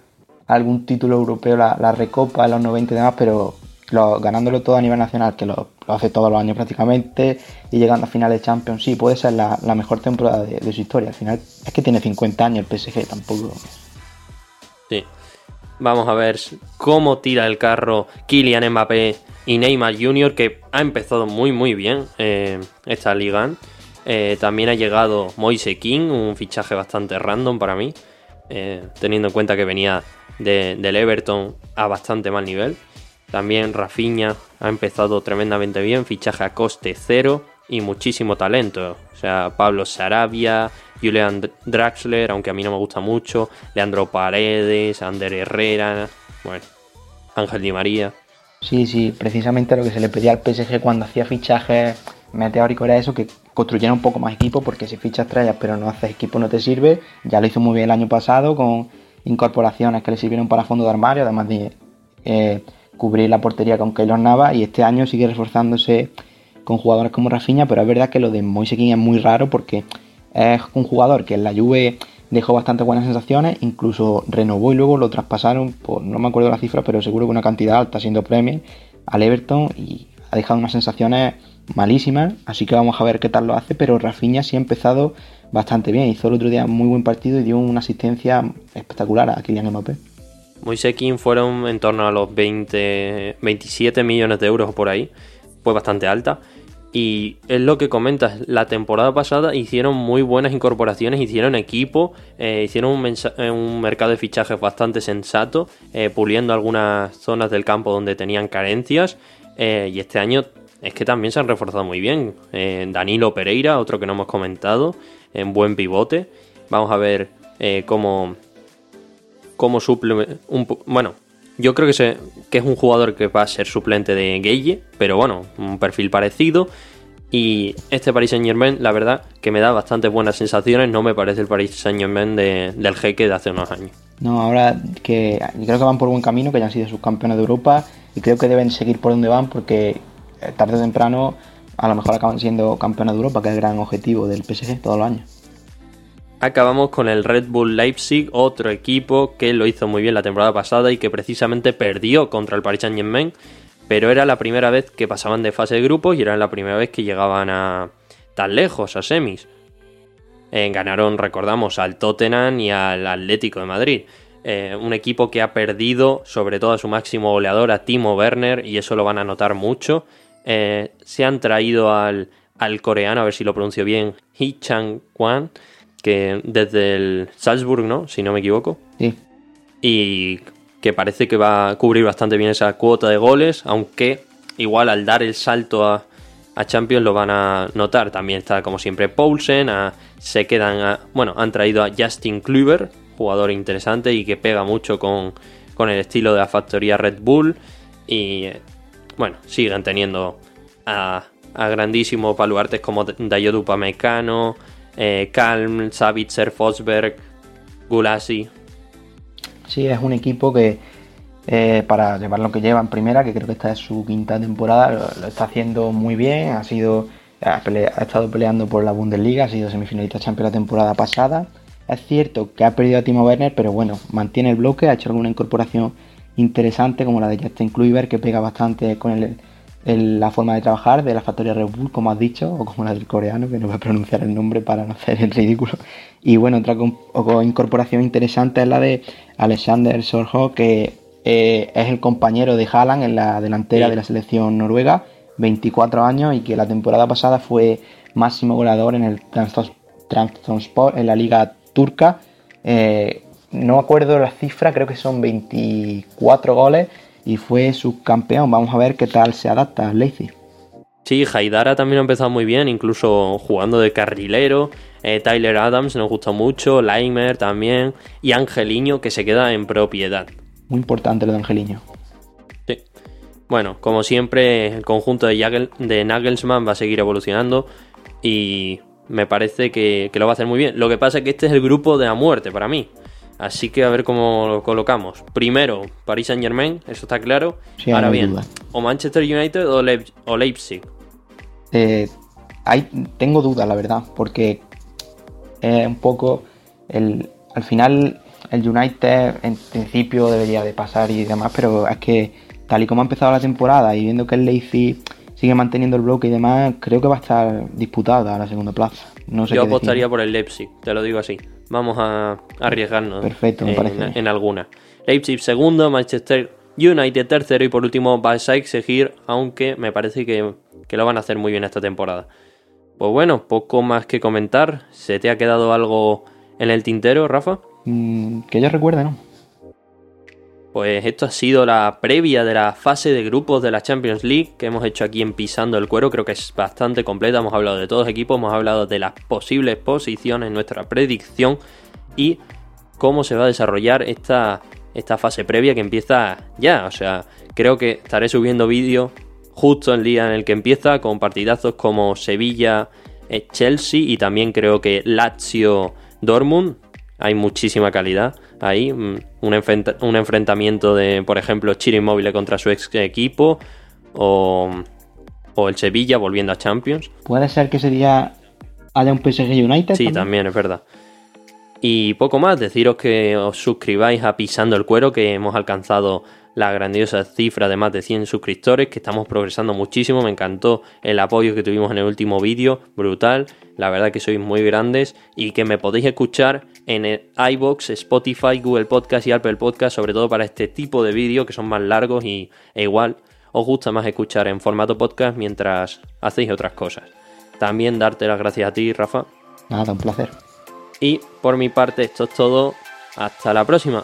Speaker 2: algún título europeo, la, Recopa en los 90 y demás, pero ganándolo todo a nivel nacional, que lo, hace todos los años prácticamente, y llegando a finales de Champions, sí, puede ser la, mejor temporada de, su historia. Al final es que tiene 50 años el PSG, tampoco.
Speaker 1: Sí. Vamos a ver cómo tira el carro Kylian Mbappé y Neymar Jr., que ha empezado muy, muy bien eh, esta liga. Eh, también ha llegado Moise King, un fichaje bastante random para mí, eh, teniendo en cuenta que venía del Everton a bastante mal nivel. También Rafinha ha empezado tremendamente bien, fichaje a coste cero y muchísimo talento. O sea, Pablo Sarabia, Julian Draxler, aunque a mí no me gusta mucho, Leandro Paredes, Ander Herrera, bueno, Ángel Di María.
Speaker 2: Sí, sí, precisamente lo que se le pedía al PSG cuando hacía fichajes meteórico era eso, que construyera un poco más equipo, porque si fichas estrellas pero no haces equipo no te sirve. Ya lo hizo muy bien el año pasado con incorporaciones que le sirvieron para fondo de armario, además de eh, cubrir la portería con Keylor Nava y este año sigue reforzándose con jugadores como Rafinha, pero es verdad que lo de Moise es muy raro porque es un jugador que en la Juve dejó bastante buenas sensaciones, incluso renovó y luego lo traspasaron por, no me acuerdo la cifra, pero seguro que una cantidad alta siendo Premier al Everton y ha dejado unas sensaciones malísimas, así que vamos a ver qué tal lo hace, pero Rafinha sí ha empezado bastante bien, hizo el otro día muy buen partido y dio una asistencia espectacular a Kylian Mbappé.
Speaker 1: Moise fueron en torno a los 20, 27 millones de euros por ahí, fue bastante alta. Y es lo que comentas, la temporada pasada hicieron muy buenas incorporaciones, hicieron equipo, eh, hicieron un, eh, un, mercado de fichajes bastante sensato, eh, puliendo algunas zonas del campo donde tenían carencias. y este año es que también se han reforzado muy bien. Danilo Pereira, otro que no hemos comentado, en buen pivote. Vamos a ver cómo, cómo suple. Bueno, yo creo que, que, es un jugador que va a ser suplente de Gueye, pero bueno, un perfil parecido. Y este Paris Saint Germain, la verdad, que me da bastante buenas sensaciones. No me parece el Paris Saint Germain del jeque de hace unos años.
Speaker 2: No, ahora que creo que van por buen camino, que ya han sido subcampeones de Europa. Y creo que deben seguir por donde van, porque eh, tarde o temprano a lo mejor acaban siendo campeones de Europa, que es el gran objetivo del PSG todos los años
Speaker 1: acabamos con el Red Bull Leipzig, otro equipo que lo hizo muy bien la temporada pasada y que precisamente perdió contra el Paris Saint-Germain, pero era la primera vez que pasaban de fase de grupos y era la primera vez que llegaban a tan lejos, a semis. Eh, ganaron, recordamos, al Tottenham y al Atlético de Madrid. Eh, un equipo que ha perdido sobre todo a su máximo goleador, a Timo Werner, y eso lo van a notar mucho. Eh, se han traído al, al coreano, a ver si lo pronuncio bien, Hee Chang Kwan, que desde el Salzburg, ¿no? Si no me equivoco.
Speaker 2: Sí.
Speaker 1: Y que parece que va a cubrir bastante bien esa cuota de goles, aunque igual al dar el salto a, Champions lo van a notar. También está, como siempre, Paulsen, se quedan, bueno, han traído a Justin Kluber, jugador interesante y que pega mucho con, con el estilo de la factoría Red Bull. Y bueno, siguen teniendo a, a grandísimos baluartes como Dayodu Pamecano, eh, Kalm, Savitzer, Fosberg, Gulasi.
Speaker 2: Sí, es un equipo que eh, para llevar lo que lleva en primera, que creo que esta es su quinta temporada, lo, está haciendo muy bien, ha sido ha, estado peleando por la Bundesliga, ha sido semifinalista champion la temporada pasada. Es cierto que ha perdido a Timo Werner, pero bueno, mantiene el bloque, ha hecho alguna incorporación interesante como la de Justin Kluivert, que pega bastante con el, la forma de trabajar de la factoría Red Bull, como has dicho, o como la del coreano, que no voy a pronunciar el nombre para no hacer el ridículo. Y bueno, otra incorporación interesante es la de Alexander Sorjo, que eh, es el compañero de Haaland en la delantera de la selección noruega, 24 años, y que la temporada pasada fue máximo goleador en el Trabzonspor, en la liga turca. Eh, no acuerdo la cifra, creo que son 24 goles y fue subcampeón. Vamos a ver qué tal se adapta Leipzig.
Speaker 1: Sí, Haidara también ha empezado muy bien, incluso jugando de carrilero. Eh, Tyler Adams nos gusta mucho, Leimer también, y Angeliño que se queda en propiedad.
Speaker 2: Muy importante lo de Angeliño.
Speaker 1: Sí. Bueno, como siempre, el conjunto de, de Nagelsmann va a seguir evolucionando y me parece que, que, lo va a hacer muy bien. Lo que pasa es que este es el grupo de la muerte para mí. Así que a ver cómo lo colocamos. Primero, Paris Saint Germain, eso está claro. Ahora bien, o Manchester United o, Leipzig.
Speaker 2: Eh, tengo dudas, la verdad, porque es un poco el, al final el United en principio debería de pasar y demás, pero es que tal y como ha empezado la temporada y viendo que el Leipzig sigue manteniendo el bloque y demás, creo que va a estar disputada la segunda plaza. No
Speaker 1: Yo apostaría por el Leipzig, te lo digo así. Vamos a arriesgarnos
Speaker 2: Perfecto,
Speaker 1: en, alguna. Leipzig segundo, Manchester United tercero y por último va a seguir, aunque me parece que, lo van a hacer muy bien esta temporada. Pues bueno, poco más que comentar. ¿Se te ha quedado algo en el tintero, Rafa?
Speaker 2: Mm, que yo recuerde, ¿no?
Speaker 1: Pues esto ha sido la previa de la fase de grupos de la Champions League que hemos hecho aquí en Pisando el Cuero. Creo que es bastante completa. Hemos hablado de todos los equipos, hemos hablado de las posibles posiciones, nuestra predicción y cómo se va a desarrollar esta, esta fase previa que empieza ya. O sea, creo que estaré subiendo vídeo justo el día en el que empieza con partidazos como Sevilla, eh, Chelsea y también creo que Lazio Dortmund. Hay muchísima calidad ahí. Mm, un, enfrentamiento de, por ejemplo, Chile Inmóvil contra su ex equipo. O, o, el Sevilla volviendo a Champions.
Speaker 2: Puede ser que ese día haya un PSG United.
Speaker 1: Sí, también, es verdad. Y poco más, deciros que os suscribáis a Pisando el Cuero, que hemos alcanzado la grandiosa cifra de más de 100 suscriptores, que estamos progresando muchísimo. Me encantó el apoyo que tuvimos en el último vídeo, brutal. La verdad que sois muy grandes y que me podéis escuchar en el iBox, Spotify, Google Podcast y Apple Podcast, sobre todo para este tipo de vídeos que son más largos y e igual os gusta más escuchar en formato podcast mientras hacéis otras cosas. También darte las gracias a ti, Rafa.
Speaker 2: Nada, un placer.
Speaker 1: Y por mi parte, esto es todo. Hasta la próxima.